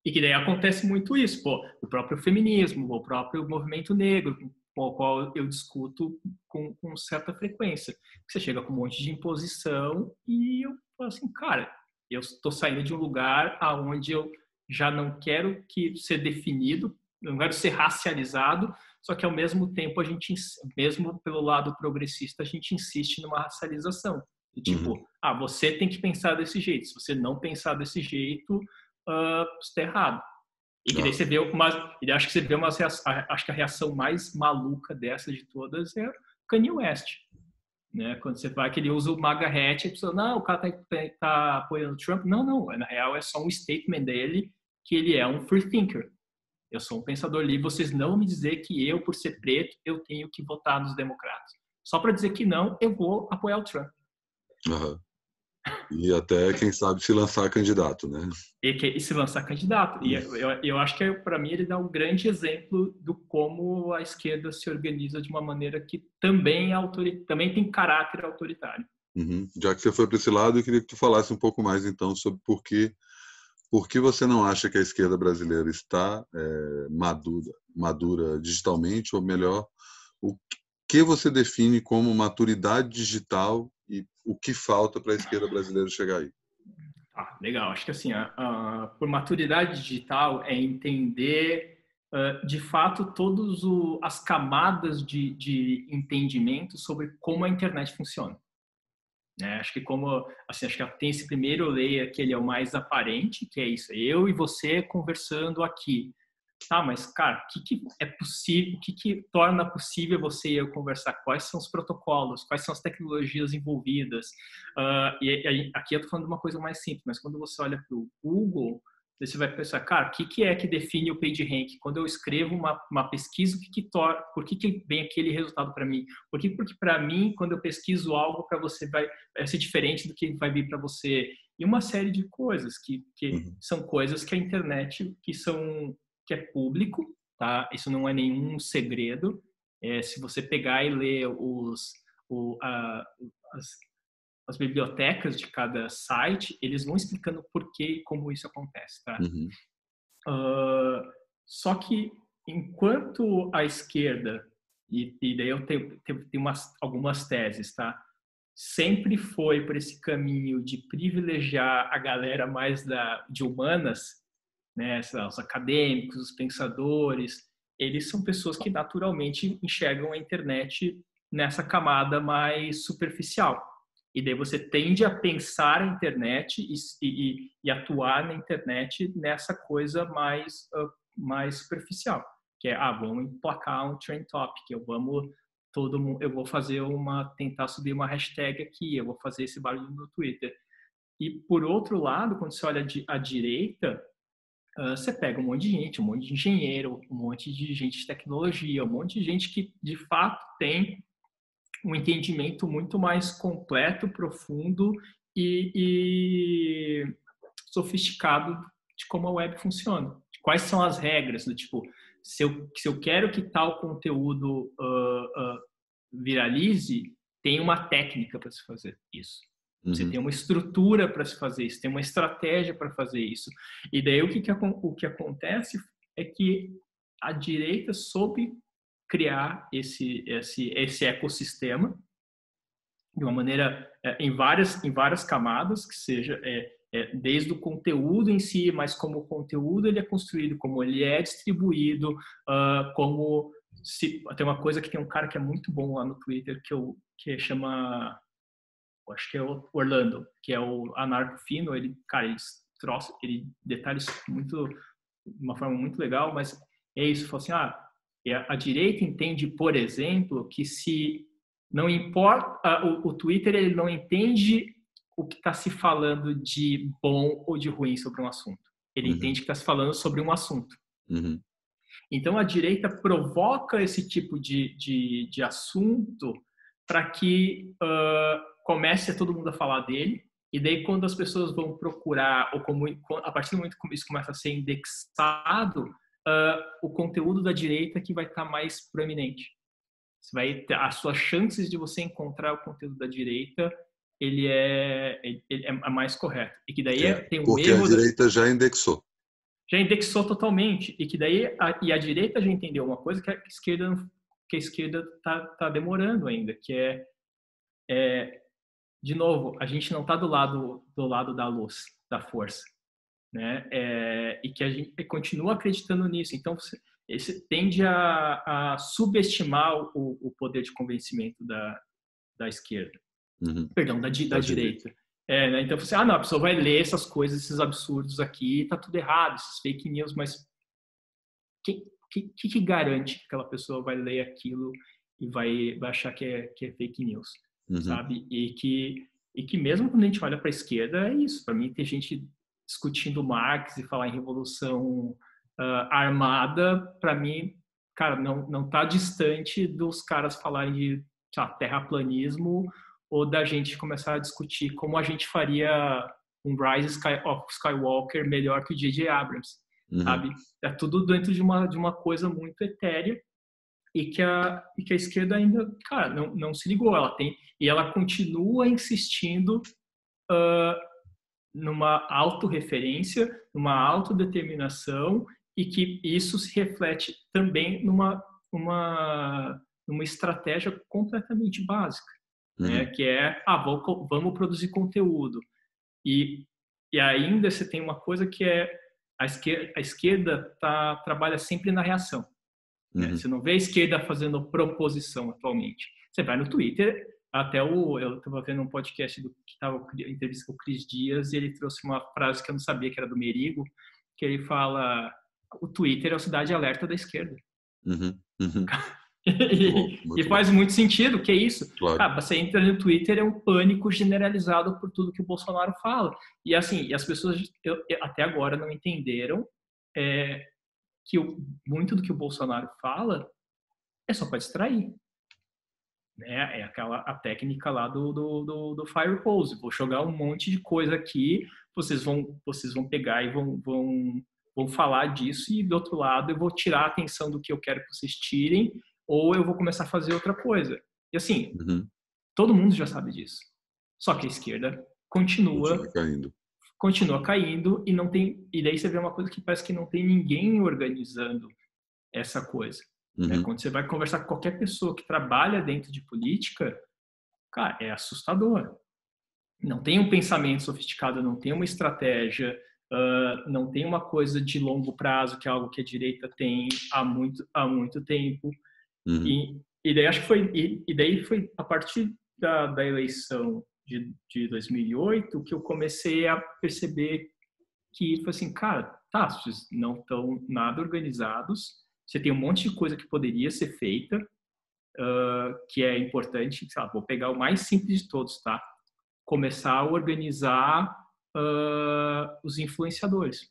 E que daí acontece muito isso, pô, o próprio feminismo, o próprio movimento negro, com o qual eu discuto com, com certa frequência. Você chega com um monte de imposição e eu falo assim, cara, eu estou saindo de um lugar aonde eu já não quero que ser definido, não quero ser racializado, só que ao mesmo tempo a gente, mesmo pelo lado progressista, a gente insiste numa racialização. E, tipo, uhum. ah, você tem que pensar desse jeito. Se você não pensar desse jeito, uh, você está errado. E que daí você vê uma, e acho que você vê uma acho que a reação mais maluca dessa de todas é Kanye West. Né? Quando você vai que ele usa o MAGA hat, a pessoa, não, o cara está tá, tá apoiando Trump. Não, não, na real é só um statement dele que ele é um free thinker. Eu sou um pensador livre, vocês não me dizer que eu, por ser preto, eu tenho que votar nos democratas. Só para dizer que não, eu vou apoiar o Trump. Uhum. E até, quem sabe, se lançar candidato, né? E, que, e se lançar candidato. E eu, eu, eu acho que, para mim, ele dá um grande exemplo do como a esquerda se organiza de uma maneira que também, é autori, também tem caráter autoritário. Uhum. Já que você foi para esse lado, eu queria que tu falasse um pouco mais, então, sobre por que, por que você não acha que a esquerda brasileira está é, madura, madura digitalmente, ou melhor, o que você define como maturidade digital e o que falta para a esquerda brasileira chegar aí. Ah, legal. Acho que assim, a, por maturidade digital é entender uh, de fato todas as camadas de, de entendimento sobre como a internet funciona. Né? Acho que como assim, acho que tem esse primeiro layer que ele é o mais aparente, que é isso, eu e você conversando aqui. Tá, mas cara, o que, que é possível, o que, que torna possível você e eu conversar? Quais são os protocolos? Quais são as tecnologias envolvidas? Uh, e, e, aqui eu tô falando de uma coisa mais simples, mas quando você olha para o Google, você vai pensar, cara, o que, que é que define o PageRank? Quando eu escrevo uma, uma pesquisa, o que que torna, por que, que vem aquele resultado para mim? Por que, porque para mim, quando eu pesquiso algo, para você vai, vai, ser diferente do que vai vir para você? E uma série de coisas que, que uhum. são coisas que a internet, que são que é público, tá? Isso não é nenhum segredo. É, se você pegar e ler os, o, a, as, as bibliotecas de cada site, eles vão explicando por que e como isso acontece, tá? Uhum. Uh, só que enquanto a esquerda e, e daí eu tenho, tenho, tenho umas, algumas teses, tá? Sempre foi por esse caminho de privilegiar a galera mais da, de humanas, né? Os acadêmicos, os pensadores, eles são pessoas que naturalmente enxergam a internet nessa camada mais superficial. E daí você tende a pensar a internet e, e, e atuar na internet nessa coisa mais, uh, mais superficial, que é, ah, vamos emplacar um trend topic, eu vamos todo mundo, eu vou fazer uma, tentar subir uma hashtag aqui, eu vou fazer esse barulho no Twitter. E por outro lado, quando você olha à direita, uh, você pega um monte de gente, um monte de engenheiro, um monte de gente de tecnologia, um monte de gente que de fato tem um entendimento muito mais completo, profundo e, e sofisticado de como a web funciona. Quais são as regras do tipo, se eu, se eu quero que tal conteúdo uh, uh, viralize, tem uma técnica para se fazer isso. Você uhum. tem uma estrutura para se fazer isso, tem uma estratégia para fazer isso. E daí o que, que, o que acontece é que a direita soube criar esse, esse, esse ecossistema de uma maneira é, em várias em várias camadas que seja é, é, desde o conteúdo em si mas como o conteúdo ele é construído como ele é distribuído uh, como se tem uma coisa que tem um cara que é muito bom lá no Twitter que eu que chama acho que é o Orlando que é o anarco fino ele cara ele troça ele detalha isso muito de uma forma muito legal mas é isso fala assim ah a direita entende, por exemplo, que se não importa, o, o Twitter ele não entende o que está se falando de bom ou de ruim sobre um assunto. Ele uhum. entende que está se falando sobre um assunto. Uhum. Então a direita provoca esse tipo de, de, de assunto para que uh, comece a todo mundo a falar dele. E daí quando as pessoas vão procurar, ou como, a partir do momento que isso começa a ser indexado, uh, o conteúdo da direita que vai estar tá mais proeminente. Você vai ter, as suas chances de você encontrar o conteúdo da direita ele é, ele é mais correto. E que daí é, tem um Porque erro a direita já indexou. Já indexou totalmente. E que daí a, e a direita já entendeu uma coisa que a esquerda que a esquerda tá, tá demorando ainda, que é, é de novo, a gente não está do lado do lado da luz, da força né? É, e que a gente continua acreditando nisso. Então, esse tende a, a subestimar o, o, poder de convencimento da, da esquerda, uhum. perdão, da, da, da direita. direita. É, né? Então, você, ah, não, a pessoa vai ler essas coisas, esses absurdos aqui, tá tudo errado, esses fake news, mas que, que, que garante que aquela pessoa vai ler aquilo e vai, vai achar que é, que é fake news, uhum. sabe? E que, e que mesmo quando a gente olha para a esquerda, é isso. Para mim, tem gente discutindo Marx e falar em revolução uh, armada, para mim, cara, não não está distante dos caras falarem de lá, terraplanismo ou da gente começar a discutir como a gente faria um Rise of Skywalker melhor que o J.J. Abrams, uhum. sabe? É tudo dentro de uma de uma coisa muito etérea e que a e que a esquerda ainda, cara, não, não se ligou. Ela tem e ela continua insistindo uh, numa autorreferência, numa autodeterminação e que isso se reflete também numa uma, numa estratégia completamente básica, né? uhum. né? Que é, ah, vamos, vamos produzir conteúdo. E, e ainda você tem uma coisa que é a esquerda, a esquerda tá, trabalha sempre na reação. Né? Uhum. Você não vê a esquerda fazendo proposição atualmente. Você vai no Twitter, até o eu estava vendo um podcast do que estava entrevista com o Cris Dias e ele trouxe uma frase que eu não sabia que era do Merigo, que ele fala o Twitter é a cidade alerta da esquerda. Uhum, uhum. e, bom, e faz muito sentido, que é isso. Claro. Ah, você entra no Twitter, é um pânico generalizado por tudo que o Bolsonaro fala. E assim, e as pessoas eu, até agora não entenderam é, que o, muito do que o Bolsonaro fala é só para distrair. Né? É aquela a técnica lá do, do, do, do fire pose. Vou jogar um monte de coisa aqui, vocês vão, vocês vão pegar e vão, vão, vão falar disso, e do outro lado eu vou tirar a atenção do que eu quero que vocês tirem, ou eu vou começar a fazer outra coisa. E assim, uhum. todo mundo já sabe disso. Só que a esquerda continua, continua caindo. Continua caindo e não tem. E daí você vê uma coisa que parece que não tem ninguém organizando essa coisa. Né? Uhum. Quando você vai conversar com qualquer pessoa que trabalha dentro de política, cara, é assustador. Não tem um pensamento sofisticado, não tem uma estratégia, uh, não tem uma coisa de longo prazo, que é algo que a direita tem há muito, há muito tempo. Uhum. E, e daí acho que foi, e, e daí foi a partir da, da eleição de, de 2008 que eu comecei a perceber que foi assim, cara, tá, vocês não estão nada organizados, você tem um monte de coisa que poderia ser feita, uh, que é importante. Lá, vou pegar o mais simples de todos, tá? Começar a organizar uh, os influenciadores.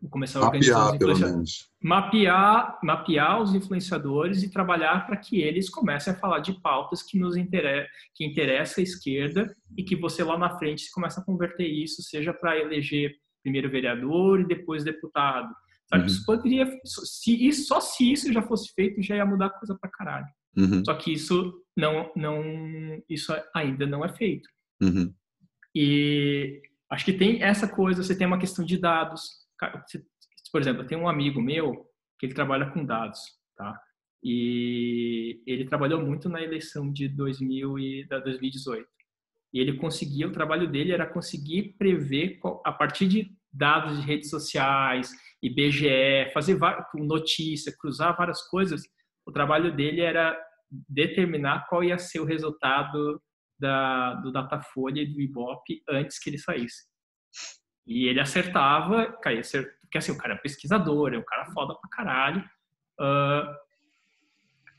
Vou começar a organizar mapear, os influenciadores. Mapear, mapear os influenciadores e trabalhar para que eles comecem a falar de pautas que nos interessa, que interessa a esquerda e que você lá na frente começa a converter isso, seja para eleger primeiro vereador e depois deputado, Sabe? Uhum. Isso poderia, se isso, só se isso já fosse feito, já ia mudar coisa pra caralho. Uhum. Só que isso não, não, isso ainda não é feito. Uhum. E acho que tem essa coisa, você tem uma questão de dados. Por exemplo, eu tenho um amigo meu que ele trabalha com dados, tá? E ele trabalhou muito na eleição de 2000 e da 2018. E ele conseguia, o trabalho dele era conseguir prever a partir de dados de redes sociais, IBGE, fazer notícia, cruzar várias coisas. O trabalho dele era determinar qual ia ser o resultado da, do Datafolha e do Ibope antes que ele saísse. E ele acertava, caía, porque assim, o cara é pesquisador, é um cara foda pra caralho. Uh,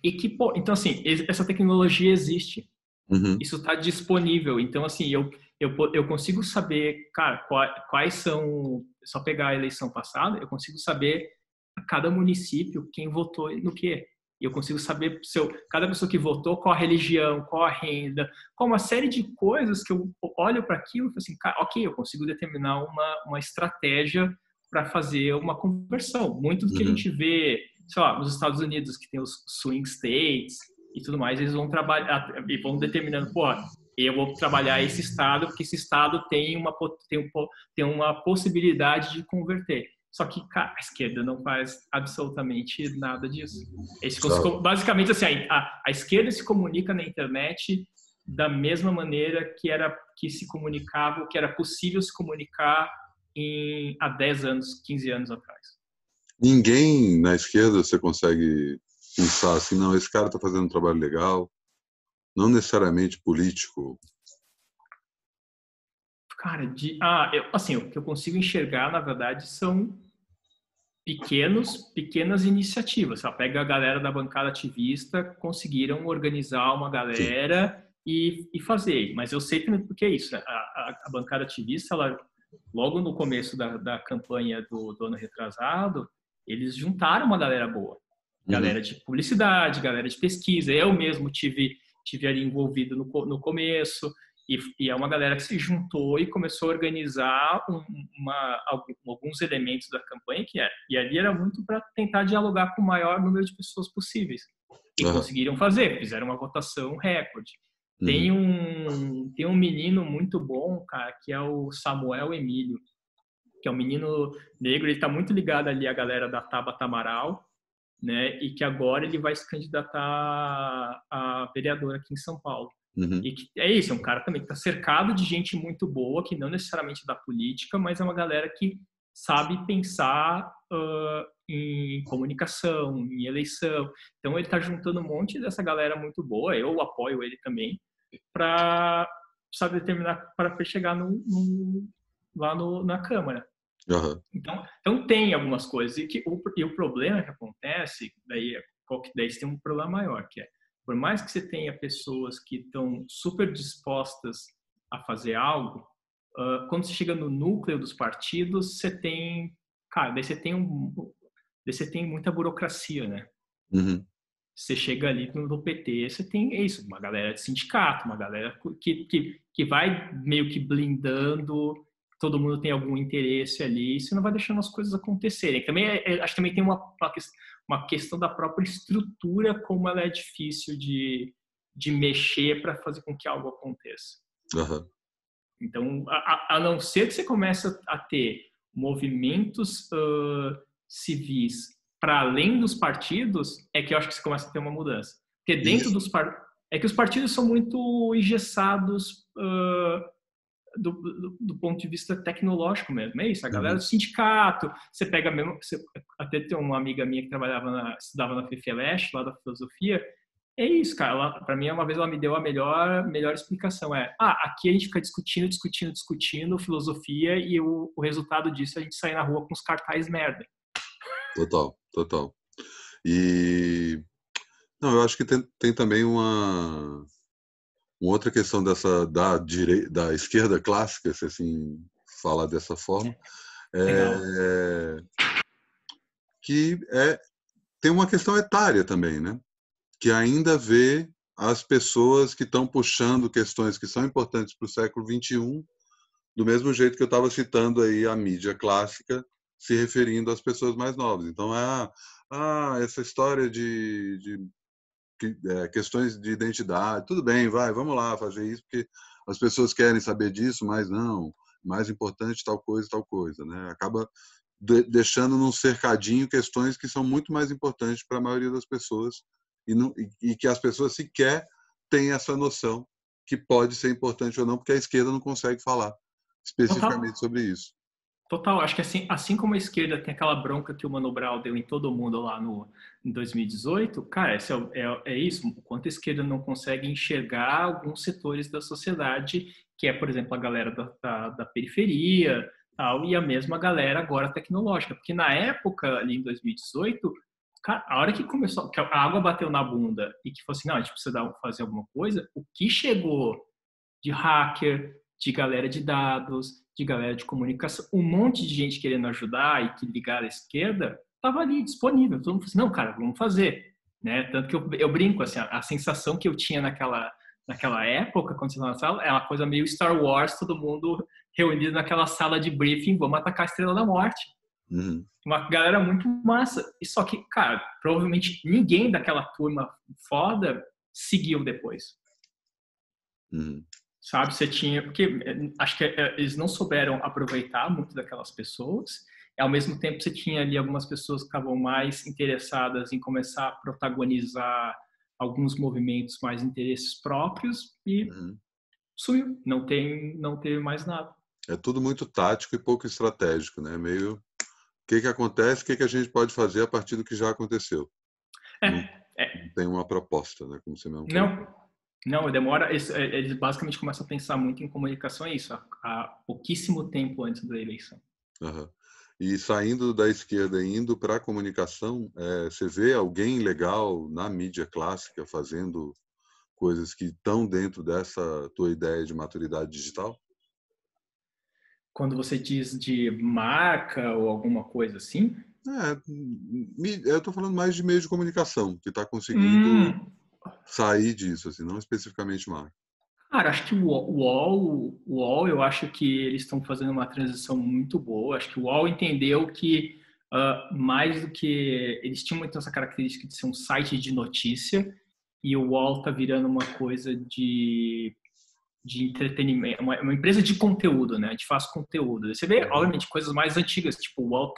e que, pô, então assim, essa tecnologia existe. Uhum. Isso está disponível. Então, assim, eu, eu, eu consigo saber, cara, quais são. Só pegar a eleição passada, eu consigo saber a cada município quem votou no quê. E eu consigo saber se eu, cada pessoa que votou, qual a religião, qual a renda, qual uma série de coisas que eu olho para aquilo e falo assim, cara, ok, eu consigo determinar uma, uma estratégia para fazer uma conversão. Muito do que uhum. a gente vê, sei lá, nos Estados Unidos, que tem os swing states e tudo mais, eles vão trabalhar e vão determinando, pô, eu vou trabalhar esse estado, porque esse estado tem uma, tem, um, tem uma possibilidade de converter. Só que cara, a esquerda não faz absolutamente nada disso. Esse, basicamente, assim, a, a, esquerda se comunica na internet da mesma maneira que era que se comunicava, que era possível se comunicar em, há 10 anos, 15 anos atrás. Ninguém na esquerda você consegue pensar assim, não, esse cara está fazendo um trabalho legal, não necessariamente político? Cara, de, ah, eu, assim, o que eu consigo enxergar, na verdade, são pequenos, pequenas iniciativas. Você pega a galera da bancada ativista, conseguiram organizar uma galera e, e, fazer. Mas eu sei também porque é isso. A, a, a bancada ativista, ela, logo no começo da, da campanha do, do ano retrasado, eles juntaram uma galera boa. Uhum. Galera uhum. de publicidade, galera de pesquisa. Eu mesmo tive tive ali envolvido no, no começo, e, e, é uma galera que se juntou e começou a organizar um, uma, alguns elementos da campanha que era. E ali era muito para tentar dialogar com o maior número de pessoas possíveis. E uhum. conseguiram fazer, fizeram uma votação recorde. Uhum. Tem, um, tem um menino muito bom, cara, que é o Samuel Emílio, que é um menino negro, ele está muito ligado ali à galera da Tabata Amaral, né? E que agora ele vai se candidatar a vereador aqui em São Paulo. Uhum. E que é isso, é um cara também que está cercado de gente muito boa, que não necessariamente da política, mas é uma galera que sabe pensar uh, em comunicação, em eleição. Então ele está juntando um monte dessa galera muito boa. Eu apoio ele também para sabe determinar para chegar no, no, lá no, na câmara. Uhum. Então, então tem algumas coisas e que o, e o problema que acontece daí daí tem um problema maior que é por mais que você tenha pessoas que estão super dispostas a fazer algo, uh, quando você chega no núcleo dos partidos, você tem, cara, daí você tem um, daí você tem muita burocracia, né? Uhum. Você chega ali no PT, você tem é isso, uma galera de sindicato, uma galera que, que, que vai meio que blindando, todo mundo tem algum interesse ali, você não vai deixando as coisas acontecerem. Também é, é, acho que também tem uma, uma, uma questão da própria estrutura, como ela é difícil de, de mexer para fazer com que algo aconteça. Uhum. Então, a, a, não ser que você comece a ter movimentos uh, civis para além dos partidos, é que eu acho que você começa a ter uma mudança. Porque dentro Isso. dos partidos. É que os partidos são muito engessados uh, do, do, do, ponto de vista tecnológico mesmo. É isso, a galera uhum. do sindicato, você pega mesmo, você, até tem uma amiga minha que trabalhava na, estudava na FFLESH, lá da filosofia, é isso, cara. Para mim, uma vez ela me deu a melhor, melhor explicação. É, ah, aqui a gente fica discutindo, discutindo, discutindo filosofia e o, o resultado disso é a gente sair na rua com os cartazes merda. Total, total. E não, eu acho que tem, tem também uma uma outra questão dessa da da esquerda clássica, se assim falar dessa forma, é, que é tem uma questão etária também, né? Que ainda vê as pessoas que estão puxando questões que são importantes para o século 21 do mesmo jeito que eu estava citando aí a mídia clássica se referindo às pessoas mais novas. Então, ah, ah essa história de, de é, questões de identidade, tudo bem, vai, vamos lá fazer isso, porque as pessoas querem saber disso, mas não, mais importante tal coisa, tal coisa, né? Acaba de, deixando num cercadinho questões que são muito mais importantes para a maioria das pessoas e, não, e, e que as pessoas sequer têm essa noção que pode ser importante ou não, porque a esquerda não consegue falar especificamente uhum. sobre isso. Total, acho que assim, assim como a esquerda tem aquela bronca que o Mano Brown deu em todo mundo lá no, em 2018, cara, é, é, é, isso, o quanto a esquerda não consegue enxergar alguns setores da sociedade, que é, por exemplo, a galera da, da, da periferia, tal, e a mesma galera agora tecnológica, porque na época, ali em 2018, cara, a hora que começou, que a água bateu na bunda e que falou assim, não, a gente precisa dar, fazer alguma coisa, o que chegou de hacker, de galera de dados, de galera de comunicação, um monte de gente querendo ajudar e que ligar à esquerda, estava ali disponível. Todo mundo falou assim, não, cara, vamos fazer. Né? Tanto que eu, eu brinco, assim, a, a, sensação que eu tinha naquela, naquela época, quando você estava na sala, é uma coisa meio Star Wars, todo mundo reunido naquela sala de briefing, vamos atacar a Estrela da Morte. Uhum. Uma galera muito massa. E só que, cara, provavelmente ninguém daquela turma foda seguiu depois. Uhum sabe? Você tinha, porque eh, acho que eh, eles não souberam aproveitar muito daquelas pessoas. E, ao mesmo tempo, você tinha ali algumas pessoas que estavam mais interessadas em começar a protagonizar alguns movimentos mais interesses próprios e uhum. sumiu. Não tem, não teve mais nada. É tudo muito tático e pouco estratégico, né? Meio o que que acontece, o que que a gente pode fazer a partir do que já aconteceu. É, não, é. não tem uma proposta, né? Como você mesmo não. Falou. Não, demora. É, eles basicamente começam a pensar muito em comunicação, é isso, há pouquíssimo tempo antes da eleição. Uhum. E saindo da esquerda e indo para a comunicação, é, você vê alguém legal na mídia clássica fazendo coisas que estão dentro dessa tua ideia de maturidade digital? Quando você diz de marca ou alguma coisa assim? É, eu estou falando mais de meio de comunicação, que está conseguindo hum sair disso, assim, não especificamente marca? Cara, acho que o UOL, o UOL, eu acho que eles estão fazendo uma transição muito boa. Acho que o UOL entendeu que uh, mais do que eles tinham muito essa característica de ser um site de notícia e o UOL está virando uma coisa de de entretenimento, uma, uma, empresa de conteúdo, né? A gente faz conteúdo. Você vê, obviamente, coisas mais antigas, tipo o UOL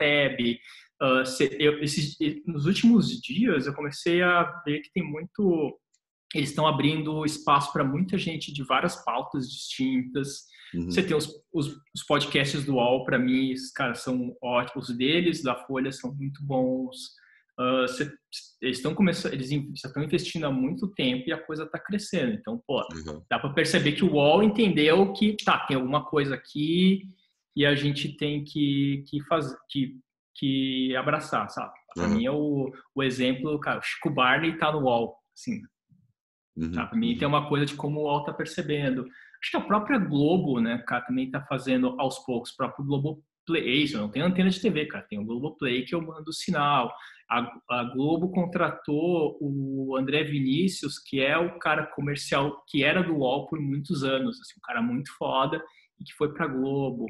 Uh, eu, esses, nos últimos dias, eu comecei a ver que tem muito eles estão abrindo espaço para muita gente de várias pautas distintas. Uhum. Você tem os, os, os, podcasts do UOL, para mim, cara, são ótimos. Os deles, da Folha, são muito bons. Uh, cê, eles estão começando, eles estão investindo há muito tempo e a coisa está crescendo. Então, pô, uhum. dá para perceber que o UOL entendeu que tá, tem alguma coisa aqui e a gente tem que, que fazer, que, que abraçar, sabe? Para uhum. mim é o, o exemplo, cara, o Chico Barney está no UOL, assim. Uhum. Tá? Para mim tem uma coisa de como o UOL está percebendo. Acho que a própria Globo, né, cara, também está fazendo aos poucos, o próprio Globo Play, isso, não tem antena de TV, cara, tem o Globo Play que eu mando sinal. A, a, Globo contratou o André Vinícius, que é o cara comercial que era do UOL por muitos anos, assim, um cara muito foda e que foi para Globo.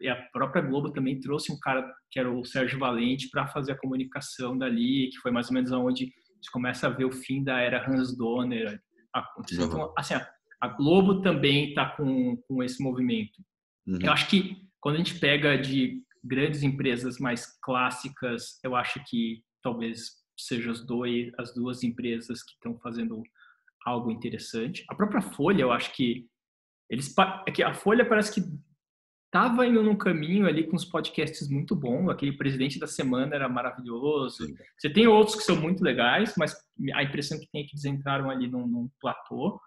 E a própria Globo também trouxe um cara que era o Sérgio Valente para fazer a comunicação dali, que foi mais ou menos onde a gente começa a ver o fim da era Hans Donner. Então, assim, a Globo também está com, com esse movimento. Uhum. Eu acho que quando a gente pega de grandes empresas mais clássicas, eu acho que talvez sejam as, dois, as duas empresas que estão fazendo algo interessante. A própria Folha, eu acho que eles é que a Folha parece que estava indo num caminho ali com os podcasts muito bom. Aquele presidente da semana era maravilhoso. Sim. Você tem outros que são muito legais, mas a impressão que tem é que eles entraram ali num, num platô.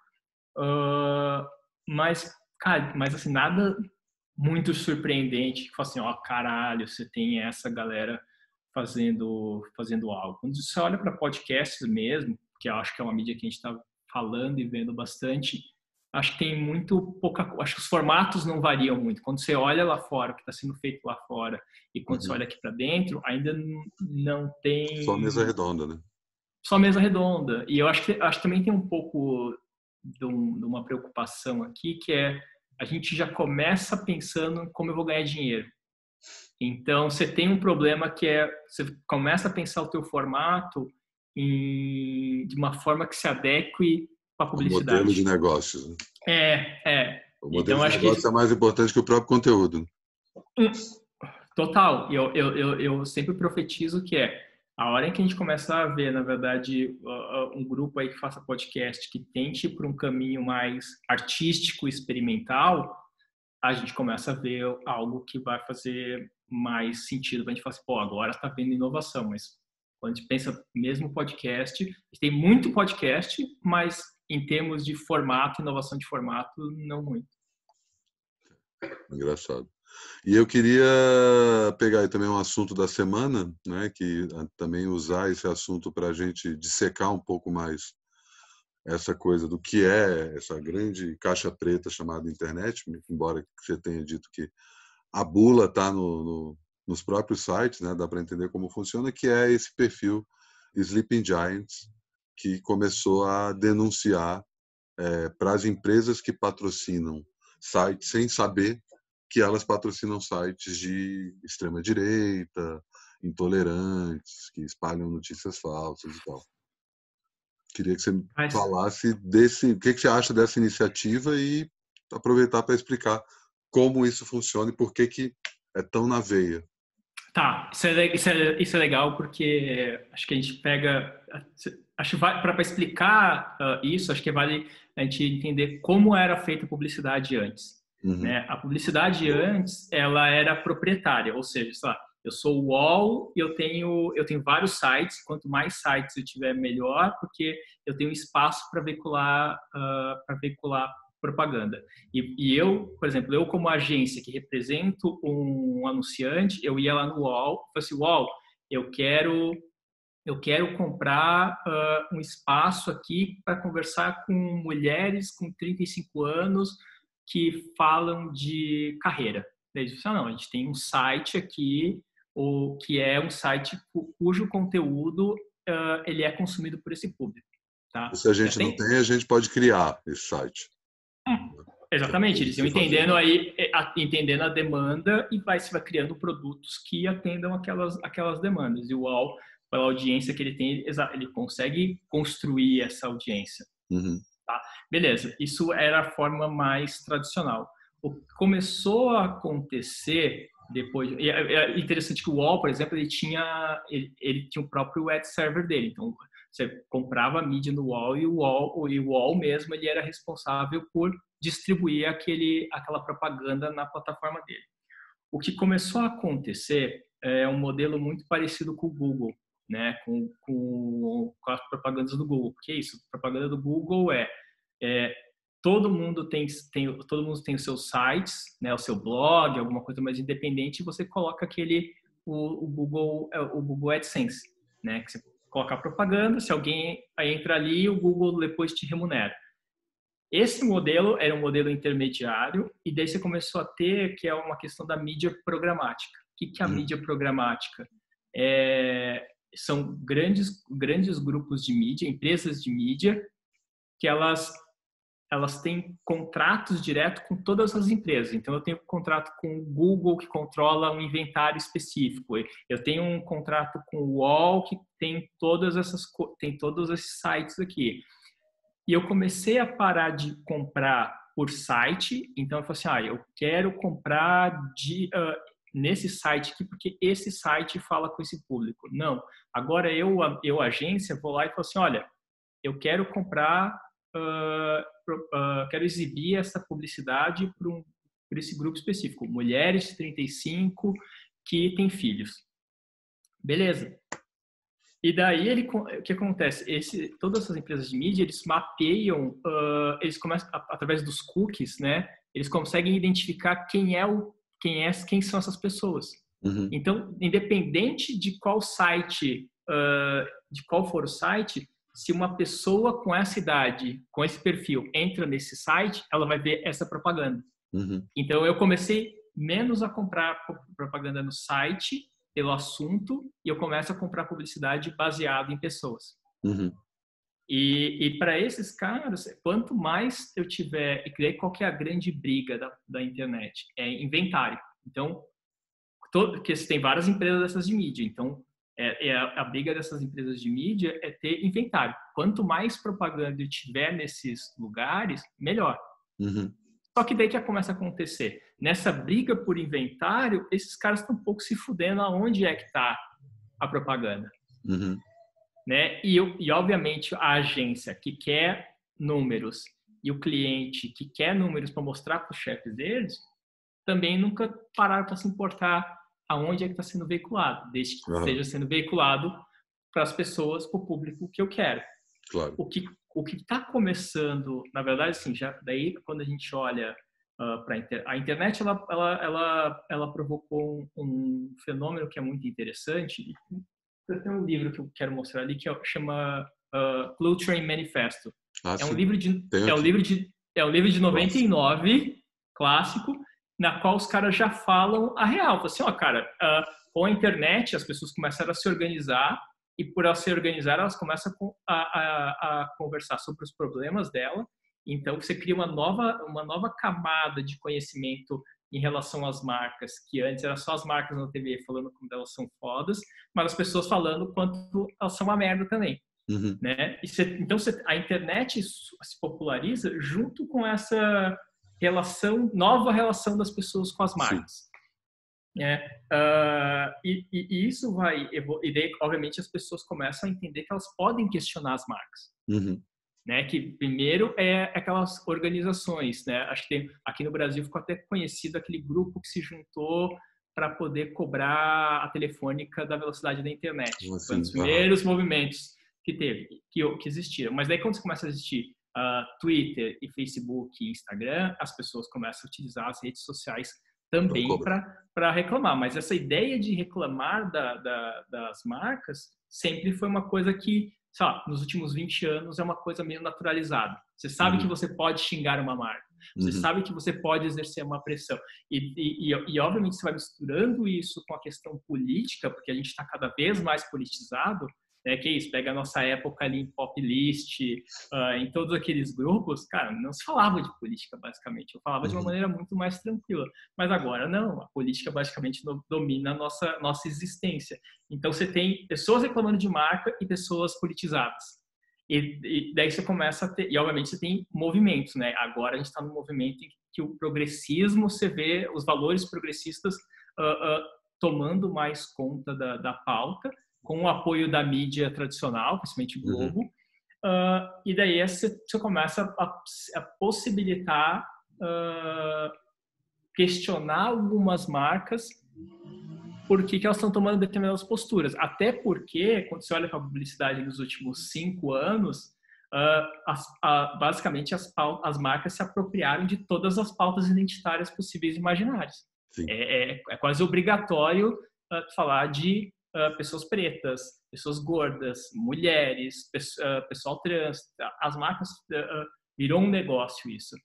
Uh, mas, cara, mas assim, nada muito surpreendente que fala assim, ó, oh, caralho, você tem essa galera fazendo fazendo algo. Quando você olha para podcasts mesmo, que eu acho que é uma mídia que a gente está falando e vendo bastante, acho que tem muito pouca, acho que os formatos não variam muito. Quando você olha lá fora, o que está sendo feito lá fora, e quando uhum. você olha aqui para dentro, ainda não tem só mesa redonda, né? Só mesa redonda. E eu acho que acho que também tem um pouco de, um, de uma preocupação aqui, que é a gente já começa pensando como eu vou ganhar dinheiro. Então, você tem um problema que é, você começa a pensar o teu formato em, de uma forma que se adeque para a publicidade. O modelo de negócios. Né? É, é. O modelo então, de negócio que... é mais importante que o próprio conteúdo. Hum, total. Eu, eu, eu, eu sempre profetizo que é, a hora em que a gente começar a ver, na verdade, um grupo aí que faça podcast que tente por um caminho mais artístico, experimental, a gente começa a ver algo que vai fazer mais sentido. A gente fala assim, pô, agora está vendo inovação, mas quando a gente pensa mesmo podcast, tem muito podcast, mas em termos de formato, inovação de formato, não muito. Engraçado. E eu queria pegar também um assunto da semana, né, que também usar esse assunto para a gente dissecar um pouco mais essa coisa do que é essa grande caixa preta chamada internet, embora você tenha dito que a bula está no, no, nos próprios sites, né, dá para entender como funciona, que é esse perfil Sleeping Giants, que começou a denunciar é, para as empresas que patrocinam sites sem saber que elas patrocinam sites de extrema direita, intolerantes, que espalham notícias falsas e tal. Queria que você Mas... falasse desse, o que, que você acha dessa iniciativa e aproveitar para explicar como isso funciona e por que, que é tão na veia. Tá, isso é, isso é, isso é legal porque acho que a gente pega. Acho que para explicar uh, isso, acho que vale a gente entender como era feita a publicidade antes. Uhum. Né? A publicidade antes, ela era proprietária, ou seja, sei lá, eu sou o UOL e eu tenho, eu tenho vários sites, quanto mais sites eu tiver, melhor, porque eu tenho espaço para veicular, uh, para veicular propaganda. E, e, eu, por exemplo, eu como agência que represento um anunciante, eu ia lá no UOL e falei assim, UOL, eu quero eu quero comprar uh, um espaço aqui para conversar com mulheres com 35 anos que falam de carreira. Eles disseram, não, a gente tem um site aqui, o, que é um site cujo conteúdo uh, ele é consumido por esse público. Tá? Se a gente não tem, a gente pode criar esse site. É, exatamente, eles estão entendendo aí, é, entendendo a demanda e vai se vai criando produtos que atendam aquelas, aquelas demandas. E o UOL, pela audiência que ele tem, ele consegue construir essa audiência. Uhum. Tá? Beleza, isso era a forma mais tradicional. O que começou a acontecer depois é, é interessante que o UOL, por exemplo, ele tinha ele, ele tinha o próprio ad server dele. Então, Você comprava a mídia no UOL e o UOL, e o UOL mesmo ele era responsável por distribuir aquele, aquela propaganda na plataforma dele. O que começou a acontecer é um modelo muito parecido com o Google, né? com, com, com as propagandas do Google. O que é isso? A propaganda do Google é, é todo mundo tem, tem todo mundo tem os seus sites, né, o seu blog, alguma coisa mais independente, e você coloca aquele o, o Google é, o Google AdSense, né, que você coloca a propaganda, se alguém entra ali, o Google depois te remunera. Esse modelo era um modelo intermediário e daí você começou a ter que é uma questão da mídia programática. O que, que é a hum. mídia programática? É, são grandes grandes grupos de mídia, empresas de mídia que elas elas têm contratos direto com todas as empresas. Então, eu tenho um contrato com o Google, que controla um inventário específico. Eu tenho um contrato com o UOL, que tem todas essas tem todos esses sites aqui. E eu comecei a parar de comprar por site. Então, eu falei assim, ah, eu quero comprar de, uh, nesse site aqui, porque esse site fala com esse público. Não. Agora, eu, eu agência, vou lá e falo assim, olha, eu quero comprar uh, uh, quero exibir essa publicidade para um, esse grupo específico, mulheres de 35 que têm filhos. Beleza. E daí ele, o que acontece? Esse, todas essas empresas de mídia eles mapeiam, uh, eles começam através dos cookies, né? Eles conseguem identificar quem é o, quem é, quem são essas pessoas. Uhum. Então, independente de qual site, uh, de qual for o site, se uma pessoa com essa idade, com esse perfil, entra nesse site, ela vai ver essa propaganda. Uhum. Então, eu comecei menos a comprar propaganda no site pelo assunto e eu começo a comprar publicidade baseada em pessoas. Uhum. E, e para esses caras, quanto mais eu tiver, e criei qual que é a grande briga da, da internet? É inventário. Então, todo, porque tem várias empresas dessas de mídia. Então, é, é a, a, briga dessas empresas de mídia é ter inventário. Quanto mais propaganda tiver nesses lugares, melhor. Uhum. Só que daí que começa a acontecer. Nessa briga por inventário, esses caras estão um pouco se fudendo aonde é que está a propaganda. Uhum. Né? E, e, obviamente, a agência que quer números e o cliente que quer números para mostrar para os chefes deles, também nunca pararam para se importar aonde é que está sendo veiculado, desde que uhum. esteja sendo veiculado para as pessoas, para o público que eu quero. Claro. O que o que está começando, na verdade, assim, já daí quando a gente olha uh, para inter... a internet, ela ela ela, ela provocou um, um, fenômeno que é muito interessante. Eu tenho um livro que eu quero mostrar ali que é, chama uh, Blue Train Manifesto. Ah, é um livro de é um livro de é um livro de 99 Nossa. clássico na qual os caras já falam a real. Falam assim, ó, cara, uh, com a internet as pessoas começaram a se organizar e por elas se organizar elas começam a, a, a conversar sobre os problemas dela. Então você cria uma nova uma nova camada de conhecimento em relação às marcas, que antes era só as marcas na TV falando como elas são fodas, mas as pessoas falando quanto elas são uma merda também. Uhum. Né? então a internet se populariza junto com essa relação, nova relação das pessoas com as marcas. É, uh, e, e, isso vai e daí, obviamente as pessoas começam a entender que elas podem questionar as marcas uhum. Né que primeiro é aquelas organizações né? Acho que tem, aqui no Brasil ficou até conhecido aquele grupo que se juntou para poder cobrar a telefônica da velocidade da internet. Assim, Foi um dos primeiros movimentos que teve que, que existiram. Mas daí quando você começa a existir uh, Twitter e Facebook e Instagram, as pessoas começam a utilizar as redes sociais também para reclamar. Mas essa ideia de reclamar da, da, das marcas sempre foi uma coisa que, sabe, nos últimos 20 anos é uma coisa meio naturalizada. Você sabe uhum. que você pode xingar uma marca. Você uhum. sabe que você pode exercer uma pressão. E, e, e, e, obviamente, você vai misturando isso com a questão política, porque a gente está cada vez mais politizado né, que é isso, pega a nossa época ali em pop list, uh, em todos aqueles grupos, cara, não se falava de política basicamente, eu falava uhum. de uma uhum. maneira muito mais tranquila, mas agora não, a política basicamente domina a nossa, nossa existência. Então você tem pessoas reclamando de marca e pessoas politizadas. E, e daí você começa a ter, e obviamente você tem movimentos, né? Agora a gente está no movimento em que o progressismo, você vê os valores progressistas uh, uh, tomando mais conta da, da pauta, com o apoio da mídia tradicional, principalmente uhum. Globo, uhum. uh, e daí você, começa a, a possibilitar uh, questionar algumas marcas por que, que elas estão tomando determinadas posturas. Até porque, quando você olha para a publicidade nos últimos cinco anos, uh, as, uh, basicamente as, as, marcas se apropriaram de todas as pautas identitárias possíveis e imaginárias. É, é, é, quase obrigatório uh, falar de pessoas pretas, pessoas gordas, mulheres, pessoal trans. As marcas virou um negócio isso.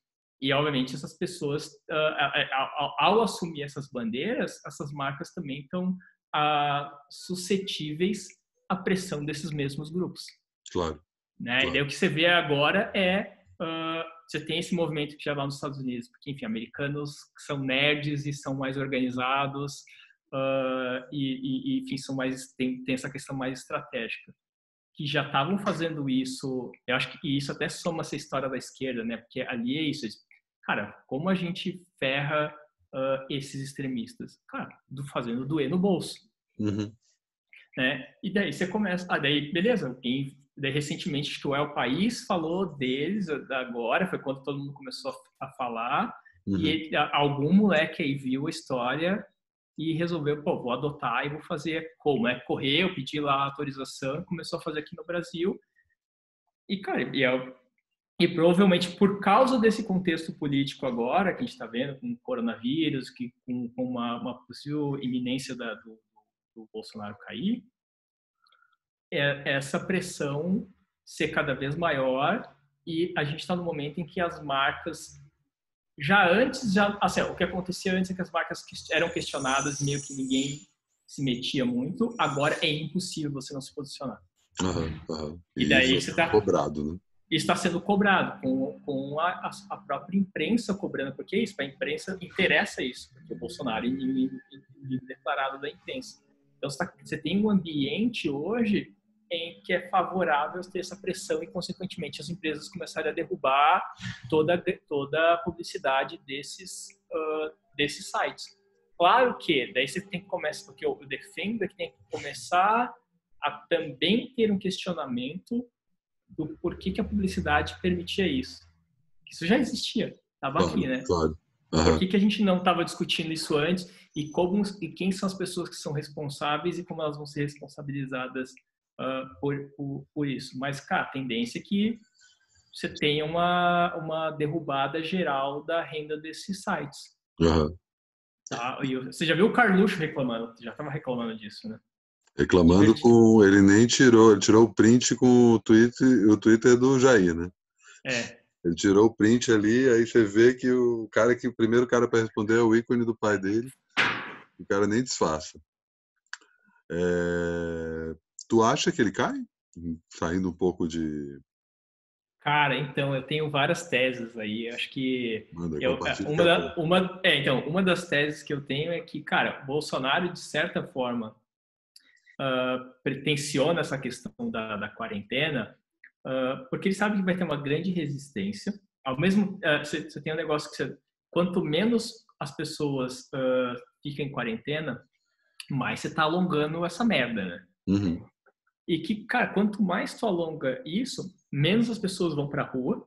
E, obviamente, essas pessoas, uh, ao assumir essas bandeiras, essas marcas também estão uh, suscetíveis à pressão desses mesmos grupos. Claro. Né? claro. E daí o que você vê agora é. Uh, você tem esse movimento que já vai nos Estados Unidos, porque, enfim, americanos são nerds e são mais organizados e, e, enfim, são mais, tem, tem essa questão mais estratégica que já estavam fazendo isso, eu acho que isso até soma essa história da esquerda, né? Porque ali é isso, cara, como a gente ferra uh, esses extremistas? Cara, do, fazendo doer no bolso. Uhum. Né? E daí você começa, ah, daí, beleza, e daí recentemente que o El País falou deles agora, foi quando todo mundo começou a, falar, uhum. e ele, algum moleque aí viu a história e resolveu, pô, vou adotar e vou fazer como, é correr, eu pedi lá a autorização, começou a fazer aqui no Brasil, e, cara, e é e provavelmente por causa desse contexto político agora que a gente está vendo com o coronavírus, que com, com uma, uma, possível iminência da, do, do, Bolsonaro cair, é essa pressão ser cada vez maior e a gente está no momento em que as marcas já antes já assim, o que acontecia antes é que as marcas eram questionadas meio que ninguém se metia muito agora é impossível você não se posicionar uhum, uhum. e, e daí você está cobrado né está sendo cobrado com, com a, a, própria imprensa cobrando, porque isso, para a imprensa interessa isso, porque o Bolsonaro é inimigo, declarado da imprensa. Então, você, tá, você tem um ambiente hoje em que é favorável ter essa pressão e, consequentemente, as empresas começarem a derrubar toda, toda a publicidade desses, uh, desses sites. Claro que daí você tem que começar, porque eu defendo é que tem que começar a também ter um questionamento do porquê que a publicidade permitia isso. Isso já existia, estava claro, aqui, né? Claro. Uhum. Por que, que a gente não estava discutindo isso antes e como e quem são as pessoas que são responsáveis e como elas vão ser responsabilizadas uh, por, por, por, isso? Mas, cara, a tendência é que você tenha uma, uma derrubada geral da renda desses sites. Uhum. Tá? E você já viu o Carluxo reclamando? Já estava reclamando disso, né? Reclamando com. Ele nem tirou, ele tirou o print com o Twitter, o Twitter do Jair, né? É. Ele tirou o print ali, aí você vê que o cara que o primeiro cara para responder é o ícone do pai dele. O cara nem disfarça. É... Tu acha que ele cai? Saindo um pouco de. Cara, então eu tenho várias teses aí. Acho que Manda, eu, uma, da, uma, é, então uma das teses que eu tenho é que, cara, Bolsonaro de certa forma uh, pretenciona essa questão da, da quarentena, uh, porque ele sabe que vai ter uma grande resistência. Ao mesmo, uh, você, você, tem um negócio que você, quanto menos as pessoas uh, ficam em quarentena, mais você está alongando essa merda, né? Uhum. E que, cara, quanto mais tu alonga isso, menos as pessoas vão para a rua,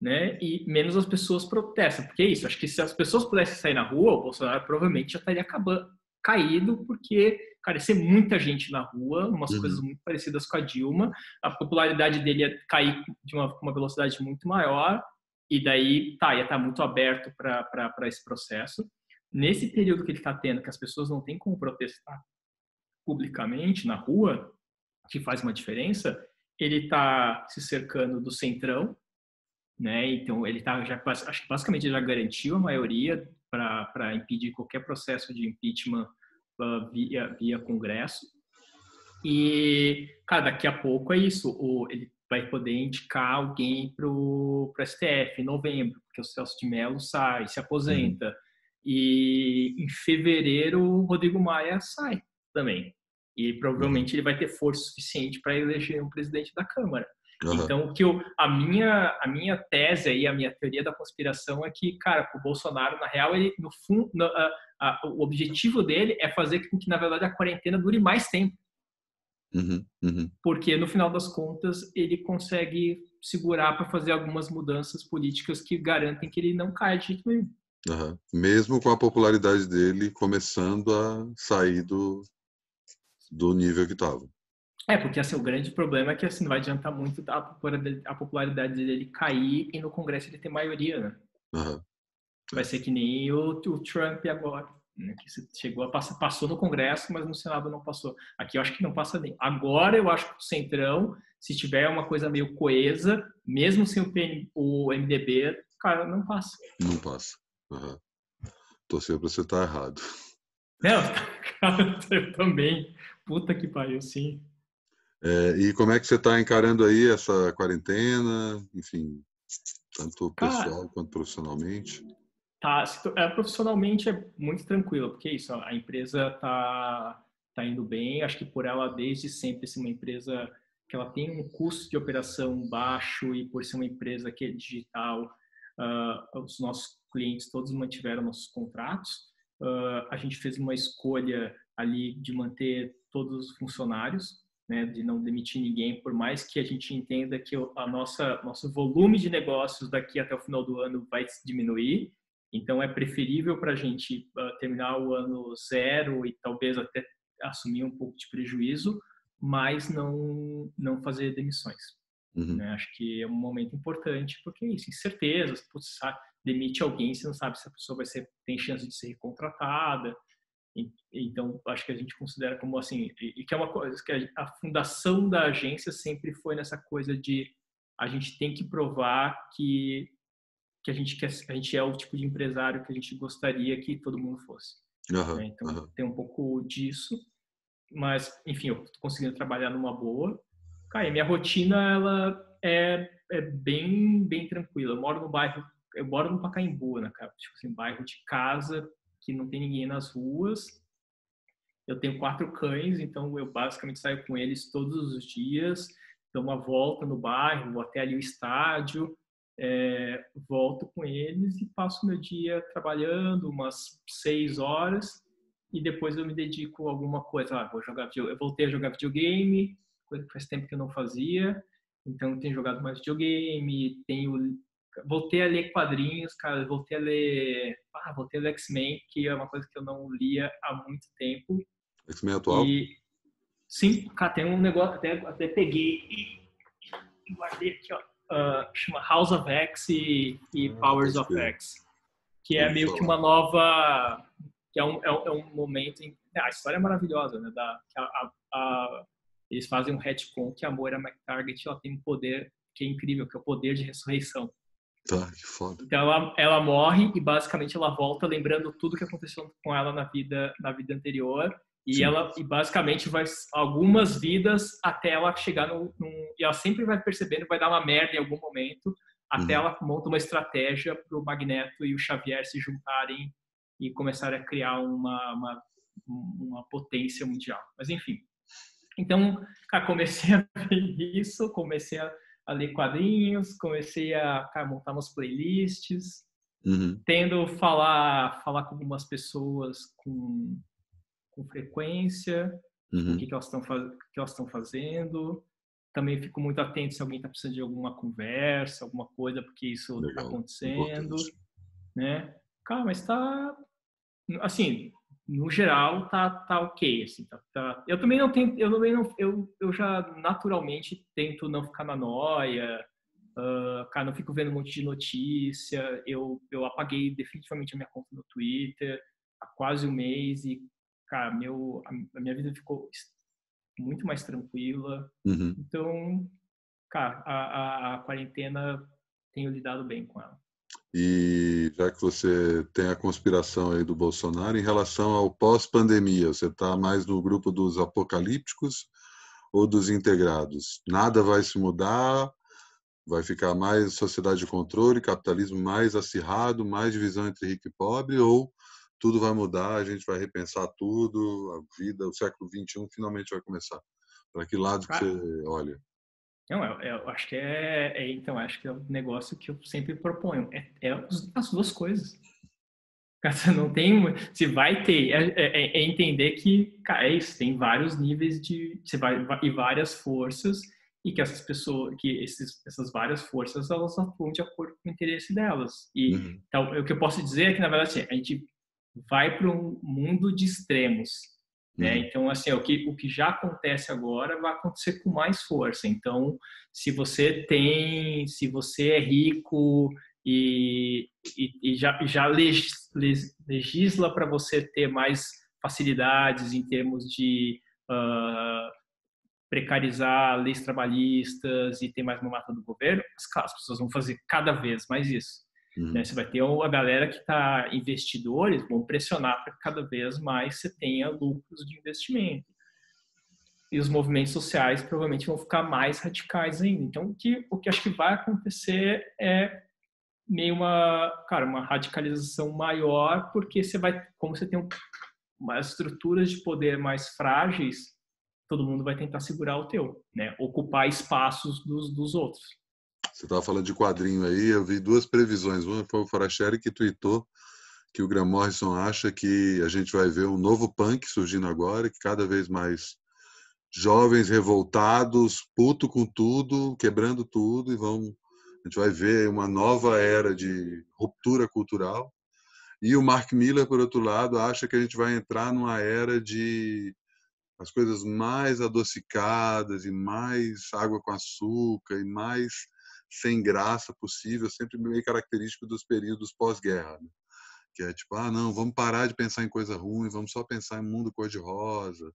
né? E menos as pessoas protestam. Porque é isso, acho que se as pessoas pudessem sair na rua, o Bolsonaro provavelmente já estaria acabando, caído, porque cara, ser muita gente na rua, umas uhum. coisas muito parecidas com a Dilma. A popularidade dele ia cair de uma, uma velocidade muito maior, e daí, tá, ia estar tá muito aberto para esse processo. Nesse período que ele está tendo, que as pessoas não têm como protestar publicamente na rua, que faz uma diferença, ele está se cercando do centrão, né? Então ele tá já acho que basicamente já garantiu a maioria para impedir qualquer processo de impeachment via, via Congresso. E, cara, daqui a pouco é isso. O, ele vai poder indicar alguém para o STF em novembro, porque o Celso de Mello sai, se aposenta. Uhum. E em fevereiro o Rodrigo Maia sai também. E provavelmente ele vai ter força suficiente para eleger um presidente da Câmara. Uhum. Então, que eu, a minha a minha tese aí, a minha teoria da conspiração é que, cara, o Bolsonaro na real ele no fundo, no, o objetivo dele é fazer com que na verdade a quarentena dure mais tempo. Uhum, uhum. Porque, no final das contas, ele consegue segurar para fazer algumas mudanças políticas que garantem que ele não caia de jeito nenhum. Mesmo com a popularidade dele começando a sair do, do nível que estava. É, porque assim, o grande problema é que assim, não vai adiantar muito a popularidade dele cair e no Congresso ele ter maioria, né? Uhum. Vai ser que nem o, o Trump agora, né? que chegou a passar, passou no Congresso, mas no Senado não passou. Aqui eu acho que não passa nem. Agora eu acho que o Centrão, se tiver uma coisa meio coesa, mesmo sem o, PN, o MDB, cara, não passa. Não passa. Uhum. Torcer para você estar errado. Não, cara, eu também. Puta que pariu, sim. É, e como é que você está encarando aí essa quarentena? Enfim, tanto pessoal Cara, quanto profissionalmente? Tá, é, profissionalmente é muito tranquilo, porque é isso, a empresa tá, tá indo bem. Acho que por ela, desde sempre, ser uma empresa que ela tem um custo de operação baixo e por ser uma empresa que é digital, uh, os nossos clientes todos mantiveram nossos contratos. Uh, a gente fez uma escolha ali de manter todos os funcionários, né, de não demitir ninguém, por mais que a gente entenda que a nossa nosso volume de negócios daqui até o final do ano vai diminuir. Então é preferível para a gente uh, terminar o ano zero e talvez até assumir um pouco de prejuízo, mas não não fazer demissões. Uhum. Né? Acho que é um momento importante porque é isso, incertezas, você demite alguém, você não sabe se a pessoa vai ser tem chance de ser contratada. Então, acho que a gente considera como assim, e que é uma coisa que a fundação da agência sempre foi nessa coisa de a gente tem que provar que que a gente quer, a gente é o tipo de empresário que a gente gostaria que todo mundo fosse. Uhum, né? Então, uhum. tem um pouco disso, mas enfim, eu estou conseguindo trabalhar numa boa. Cara, minha rotina ela é, é bem bem tranquila. Eu moro no bairro, eu moro no Pacaembu, né, cara? Tipo assim, bairro de casa que não tem ninguém nas ruas. Eu tenho quatro cães, então eu basicamente saio com eles todos os dias, dou uma volta no bairro, vou até ali o estádio, é, volto com eles e passo meu dia trabalhando umas seis horas e depois eu me dedico a alguma coisa. Ah, vou jogar eu voltei a jogar videogame, coisa que faz tempo que eu não fazia. Então tenho jogado mais videogame, tenho voltei a ler quadrinhos, cara, voltei a ler, ah, voltei a ler X-Men, que é uma coisa que eu não lia há muito tempo. X-Men atual? E, sim, cara, tem um negócio, até, até peguei e, guardei aqui, ó, uh, chama House of X e, e ah, Powers of X, que é meio que uma nova, que é um, é um, é um momento, em, ah, a história é maravilhosa, né, da, a, a, a, eles fazem um retcon que a Moira McTarget ela tem um poder que é incrível, que é o poder de ressurreição. Tá, que foda. Então ela, ela morre e basicamente ela volta lembrando tudo que aconteceu com ela na vida na vida anterior e Sim. ela e basicamente vai algumas vidas até ela chegar no, num, e ela sempre vai percebendo vai dar uma merda em algum momento até uhum. ela monta uma estratégia para o Magneto e o Xavier se juntarem e começarem a criar uma, uma, uma potência mundial. Mas enfim. Então, cara, comecei a ver isso, comecei a a ler quadrinhos, comecei a cara, montar umas playlists, uhum. tendo falar falar com algumas pessoas com, com frequência, uhum. o que, que elas estão que elas estão fazendo. Também fico muito atento se alguém está precisando de alguma conversa, alguma coisa, porque isso está acontecendo, né? Cara, mas está assim, no geral tá tá ok assim tá, tá, eu também não tenho eu também não eu, eu já naturalmente tento não ficar na noia uh, cara não fico vendo um monte de notícia. Eu eu apaguei definitivamente a minha conta no Twitter há quase um mês e cara meu a, minha vida ficou muito mais tranquila. Uhum. então cara a, a, a quarentena tenho lidado bem com ela e já que você tem a conspiração aí do Bolsonaro em relação ao pós-pandemia, você está mais no grupo dos apocalípticos ou dos integrados? Nada vai se mudar, vai ficar mais sociedade de controle, capitalismo mais acirrado, mais divisão entre rico e pobre, ou tudo vai mudar, a gente vai repensar tudo, a vida, o século XXI finalmente vai começar? Para que lado que você olha? Não, eu, eu acho que é, é, então acho que é um negócio que eu sempre proponho. É, é as duas coisas. Cara, não tem, se vai ter, é, é, é, entender que, cara, é isso, tem vários níveis de, você vai, e várias forças, e que essas pessoas, que esses, essas várias forças, elas atuam de acordo com o interesse delas. E, uhum. então, o que eu posso dizer é que, na verdade, assim, a gente vai para um mundo de extremos, né? Uhum. Então, assim, o que, o que já acontece agora vai acontecer com mais força. Então, se você tem, se você é rico, e, e, e já, já legisla para você ter mais facilidades em termos de uh, precarizar leis trabalhistas e ter mais uma mata do governo, as pessoas vão fazer cada vez mais isso. Uhum. Né? Você vai ter a galera que está investidores vão pressionar para que cada vez mais você tenha lucros de investimento. E os movimentos sociais provavelmente vão ficar mais radicais ainda. Então, o que, o que acho que vai acontecer é meio uma, cara, uma radicalização maior, porque você vai, como você tem umas estruturas de poder mais frágeis, todo mundo vai tentar segurar o teu, né? Ocupar espaços dos, dos outros. Você estava falando de quadrinho aí, eu vi duas previsões. Uma foi o Foracheri que tweetou que o Graham Morrison acha que a gente vai ver um novo punk surgindo agora, que cada vez mais jovens revoltados, puto com tudo, quebrando tudo e vão a gente vai ver uma nova era de ruptura cultural. E o Mark Miller, por outro lado, acha que a gente vai entrar numa era de as coisas mais adocicadas e mais água com açúcar e mais sem graça possível, sempre meio característico dos períodos pós-guerra. Né? Que é tipo, ah, não, vamos parar de pensar em coisa ruim, vamos só pensar em mundo cor-de-rosa.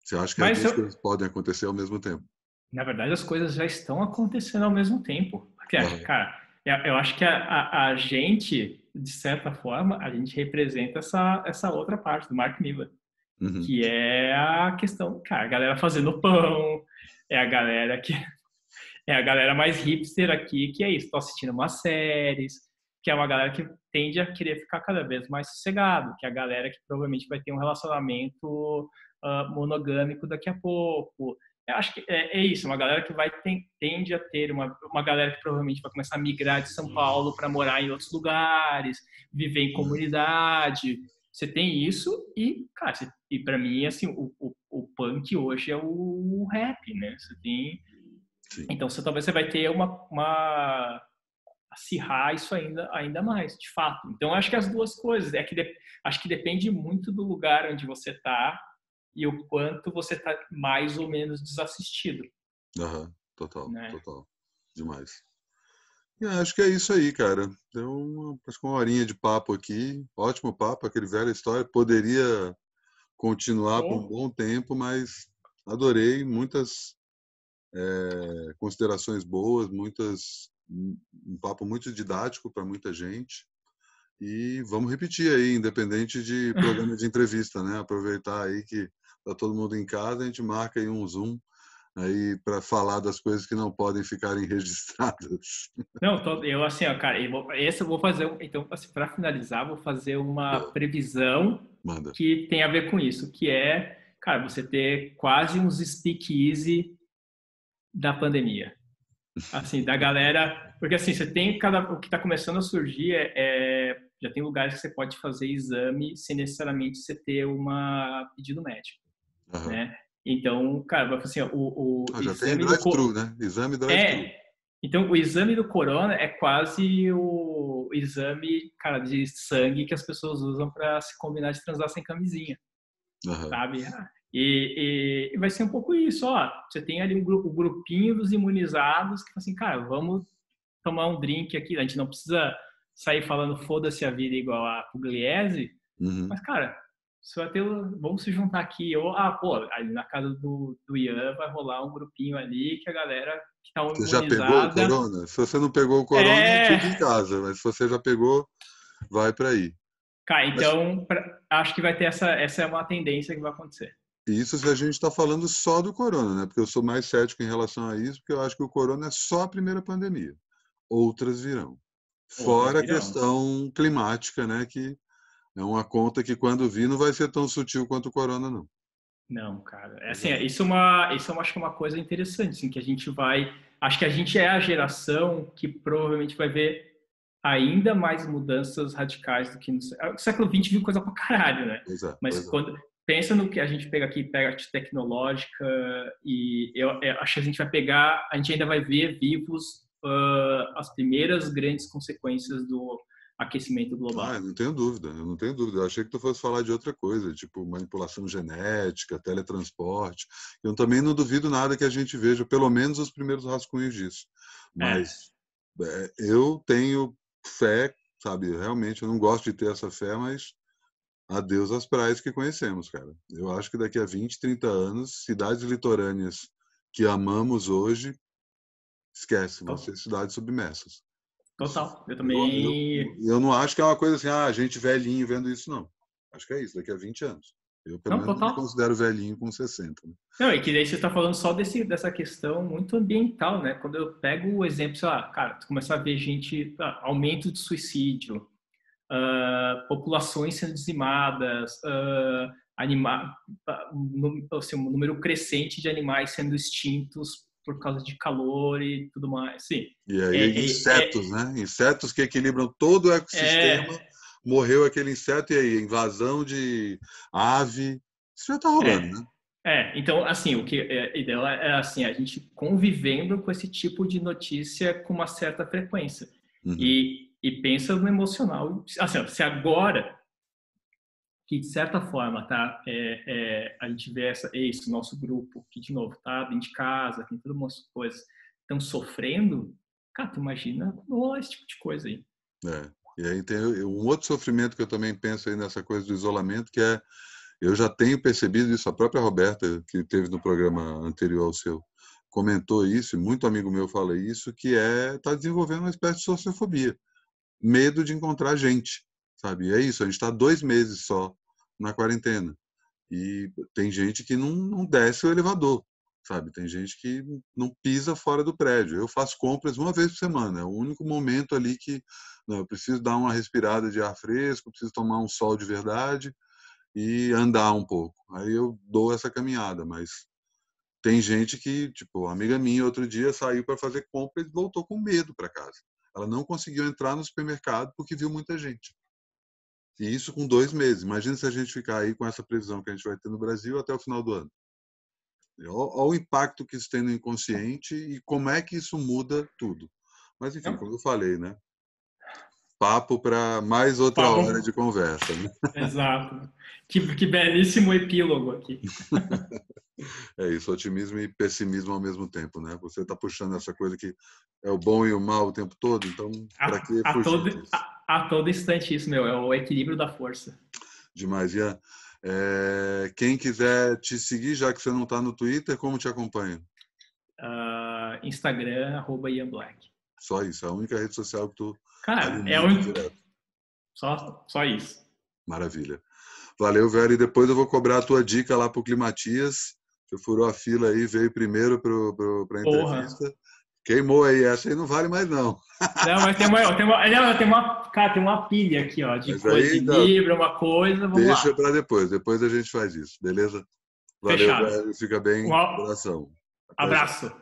Você acha que Mas as duas eu... coisas podem acontecer ao mesmo tempo? na verdade, as coisas já estão acontecendo ao mesmo tempo. Porque, uhum. cara, eu acho que a, a, a, gente, de certa forma, a gente representa essa, essa outra parte do Mark Miller, uhum. que é a questão, cara, a galera fazendo pão, é a galera que é a galera mais hipster aqui, que é isso, tô assistindo umas séries, que é uma galera que tende a querer ficar cada vez mais sossegado, que é a galera que provavelmente vai ter um relacionamento uh, monogâmico daqui a pouco, eu acho que é, é, isso, uma galera que vai tem, tende a ter uma, uma galera que provavelmente vai começar a migrar de São Paulo para morar em outros lugares, viver em comunidade. Você tem isso e, cara, você, e para mim assim, o, o, o, punk hoje é o, o rap, né? Você tem Sim. Então, você talvez você vai ter uma, uma acirrar isso ainda ainda mais, de fato. Então, acho que as duas coisas, é que de, acho que depende muito do lugar onde você está e o quanto você está mais ou menos desassistido. Uhum, total, né? total. Demais. É, acho que é isso aí, cara. Deu uma, acho que uma horinha de papo aqui. Ótimo papo, aquele velho história. Poderia continuar por um bom tempo, mas adorei. Muitas é, considerações boas, muitas um papo muito didático para muita gente. E vamos repetir aí, independente de programa de entrevista, né? Aproveitar aí que está todo mundo em casa, a gente marca aí um Zoom aí para falar das coisas que não podem ficarem registradas. Não, eu assim, ó, cara, eu vou, esse eu vou fazer, então, assim, para finalizar, vou fazer uma previsão Manda. que tem a ver com isso, que é, cara, você ter quase uns speakeasy da pandemia. Assim, da galera, porque assim, você tem cada, o que está começando a surgir é, é, já tem lugares que você pode fazer exame sem necessariamente você ter uma pedido médico. Uhum. Né? Então, cara, assim, o, o ah, já tem drive-thru, né? Exame drive-thru. É, então, o exame do corona é quase o exame, cara, de sangue que as pessoas usam para se combinar de transar sem camisinha, uhum. sabe? E, e, e, vai ser um pouco isso, ó. Você tem ali um grupo, o grupinho dos imunizados que assim, cara, vamos tomar um drink aqui. A gente não precisa sair falando foda-se a vida igual a Pugliese, uhum. mas, cara, você vai ter, vamos se juntar aqui. Ou, ah, pô, ali na casa do, do Ian vai rolar um grupinho ali que a galera que tá Você já pegou o corona? Se você não pegou o corona, é... fica em casa. Mas se você já pegou, vai para aí. Cara, então, mas... acho que vai ter essa, essa é uma tendência que vai acontecer. Isso se a gente está falando só do corona, né? Porque eu sou mais cético em relação a isso, porque eu acho que o corona é só a primeira pandemia. Outras virão. Fora Outras virão. a questão climática, né? Que é uma conta que quando vir não vai ser tão sutil quanto o corona, não. Não, cara. É assim, isso é uma, isso eu acho que é uma coisa interessante, assim, que a gente vai, acho que a gente é a geração que provavelmente vai ver ainda mais mudanças radicais do que no século XX viu coisa pra caralho, né? Exato, Mas exato. quando pensa no que a gente pega aqui, pega arte tecnológica e eu, eu acho que a gente vai pegar, a gente ainda vai ver vivos uh, as primeiras grandes consequências do aquecimento global. Ah, não tenho dúvida, eu não tenho dúvida. Eu achei que tu fosse falar de outra coisa, tipo manipulação genética, teletransporte. Eu também não duvido nada que a gente veja, pelo menos os primeiros rascunhos disso. Mas é, eu tenho fé, sabe? Realmente, eu não gosto de ter essa fé, mas adeus às praias que conhecemos, cara. Eu acho que daqui a 20, 30 anos, cidades litorâneas que amamos hoje, esquece, vão ser cidades submersas. Total, eu também. Eu, eu, eu, não acho que é uma coisa assim, ah, gente velhinho vendo isso, não. Acho que é isso, daqui a 20 anos. Eu, pelo não, menos, me considero velhinho com 60. Né? Não, e que daí você está falando só desse, dessa questão muito ambiental, né? Quando eu pego o exemplo, sei lá, cara, tu começa a ver gente, ah, aumento de suicídio, uh, populações sendo dizimadas, uh, anima, uh, assim, um número crescente de animais sendo extintos por causa de calor e tudo mais. Sim. E aí, é, é insetos, é, né? Insetos que equilibram todo o ecossistema. É, morreu aquele inseto e aí, invasão de ave. Isso já está rolando, é, né? É, então, assim, o que é, ideal é assim, a gente convivendo com esse tipo de notícia com uma certa frequência. Uhum. E, e pensa no emocional. Assim, se agora que de certa forma, tá, é, é, a gente vê essa, esse nosso grupo, que de novo tá dentro de casa, tem todas umas coisas, estão sofrendo, cara, tu imagina rolar esse tipo de coisa aí. É, e aí tem um outro sofrimento que eu também penso aí nessa coisa do isolamento, que é, eu já tenho percebido isso, a própria Roberta, que teve no programa anterior ao seu, comentou isso, e muito amigo meu fala isso, que é, tá desenvolvendo uma espécie de sociofobia, medo de encontrar gente, sabe? E é isso, a gente está dois meses só na quarentena. E tem gente que não, não desce o elevador, sabe? Tem gente que não pisa fora do prédio. Eu faço compras uma vez por semana. É o único momento ali que não, eu preciso dar uma respirada de ar fresco, preciso tomar um sol de verdade e andar um pouco. Aí eu dou essa caminhada, mas tem gente que, tipo, amiga minha outro dia saiu para fazer compra e voltou com medo para casa. Ela não conseguiu entrar no supermercado porque viu muita gente. E isso com dois meses. Imagina se a gente ficar aí com essa previsão que a gente vai ter no Brasil até o final do ano. Olha o impacto que isso tem no inconsciente e como é que isso muda tudo. Mas, enfim, como eu falei, né? Papo para mais outra Papo. hora de conversa. Né? Exato. Que, que belíssimo epílogo aqui. É isso, otimismo e pessimismo ao mesmo tempo, né? Você está puxando essa coisa que é o bom e o mal o tempo todo, então para que a, a todo, a, a, todo instante isso, meu, é o equilíbrio da força. Demais, Ian. É, quem quiser te seguir, já que você não está no Twitter, como te acompanha? Uh, Instagram, arroba Ian Black. Só isso, é a única rede social que tu. Cara, é o único. Só, só isso. Maravilha. Valeu, velho. E depois eu vou cobrar a tua dica lá pro Climatias. Você furou a fila aí, veio primeiro para a entrevista. Porra. Queimou aí, essa aí não vale mais não. Não, mas tem uma, tem uma, não, tem uma, cara, tem uma pilha aqui, ó, de mas coisa, aí, de tá. Libra, uma coisa, Deixa para depois, depois a gente faz isso, beleza? Valeu, Fechado. velho, fica bem, um abração. Abraço.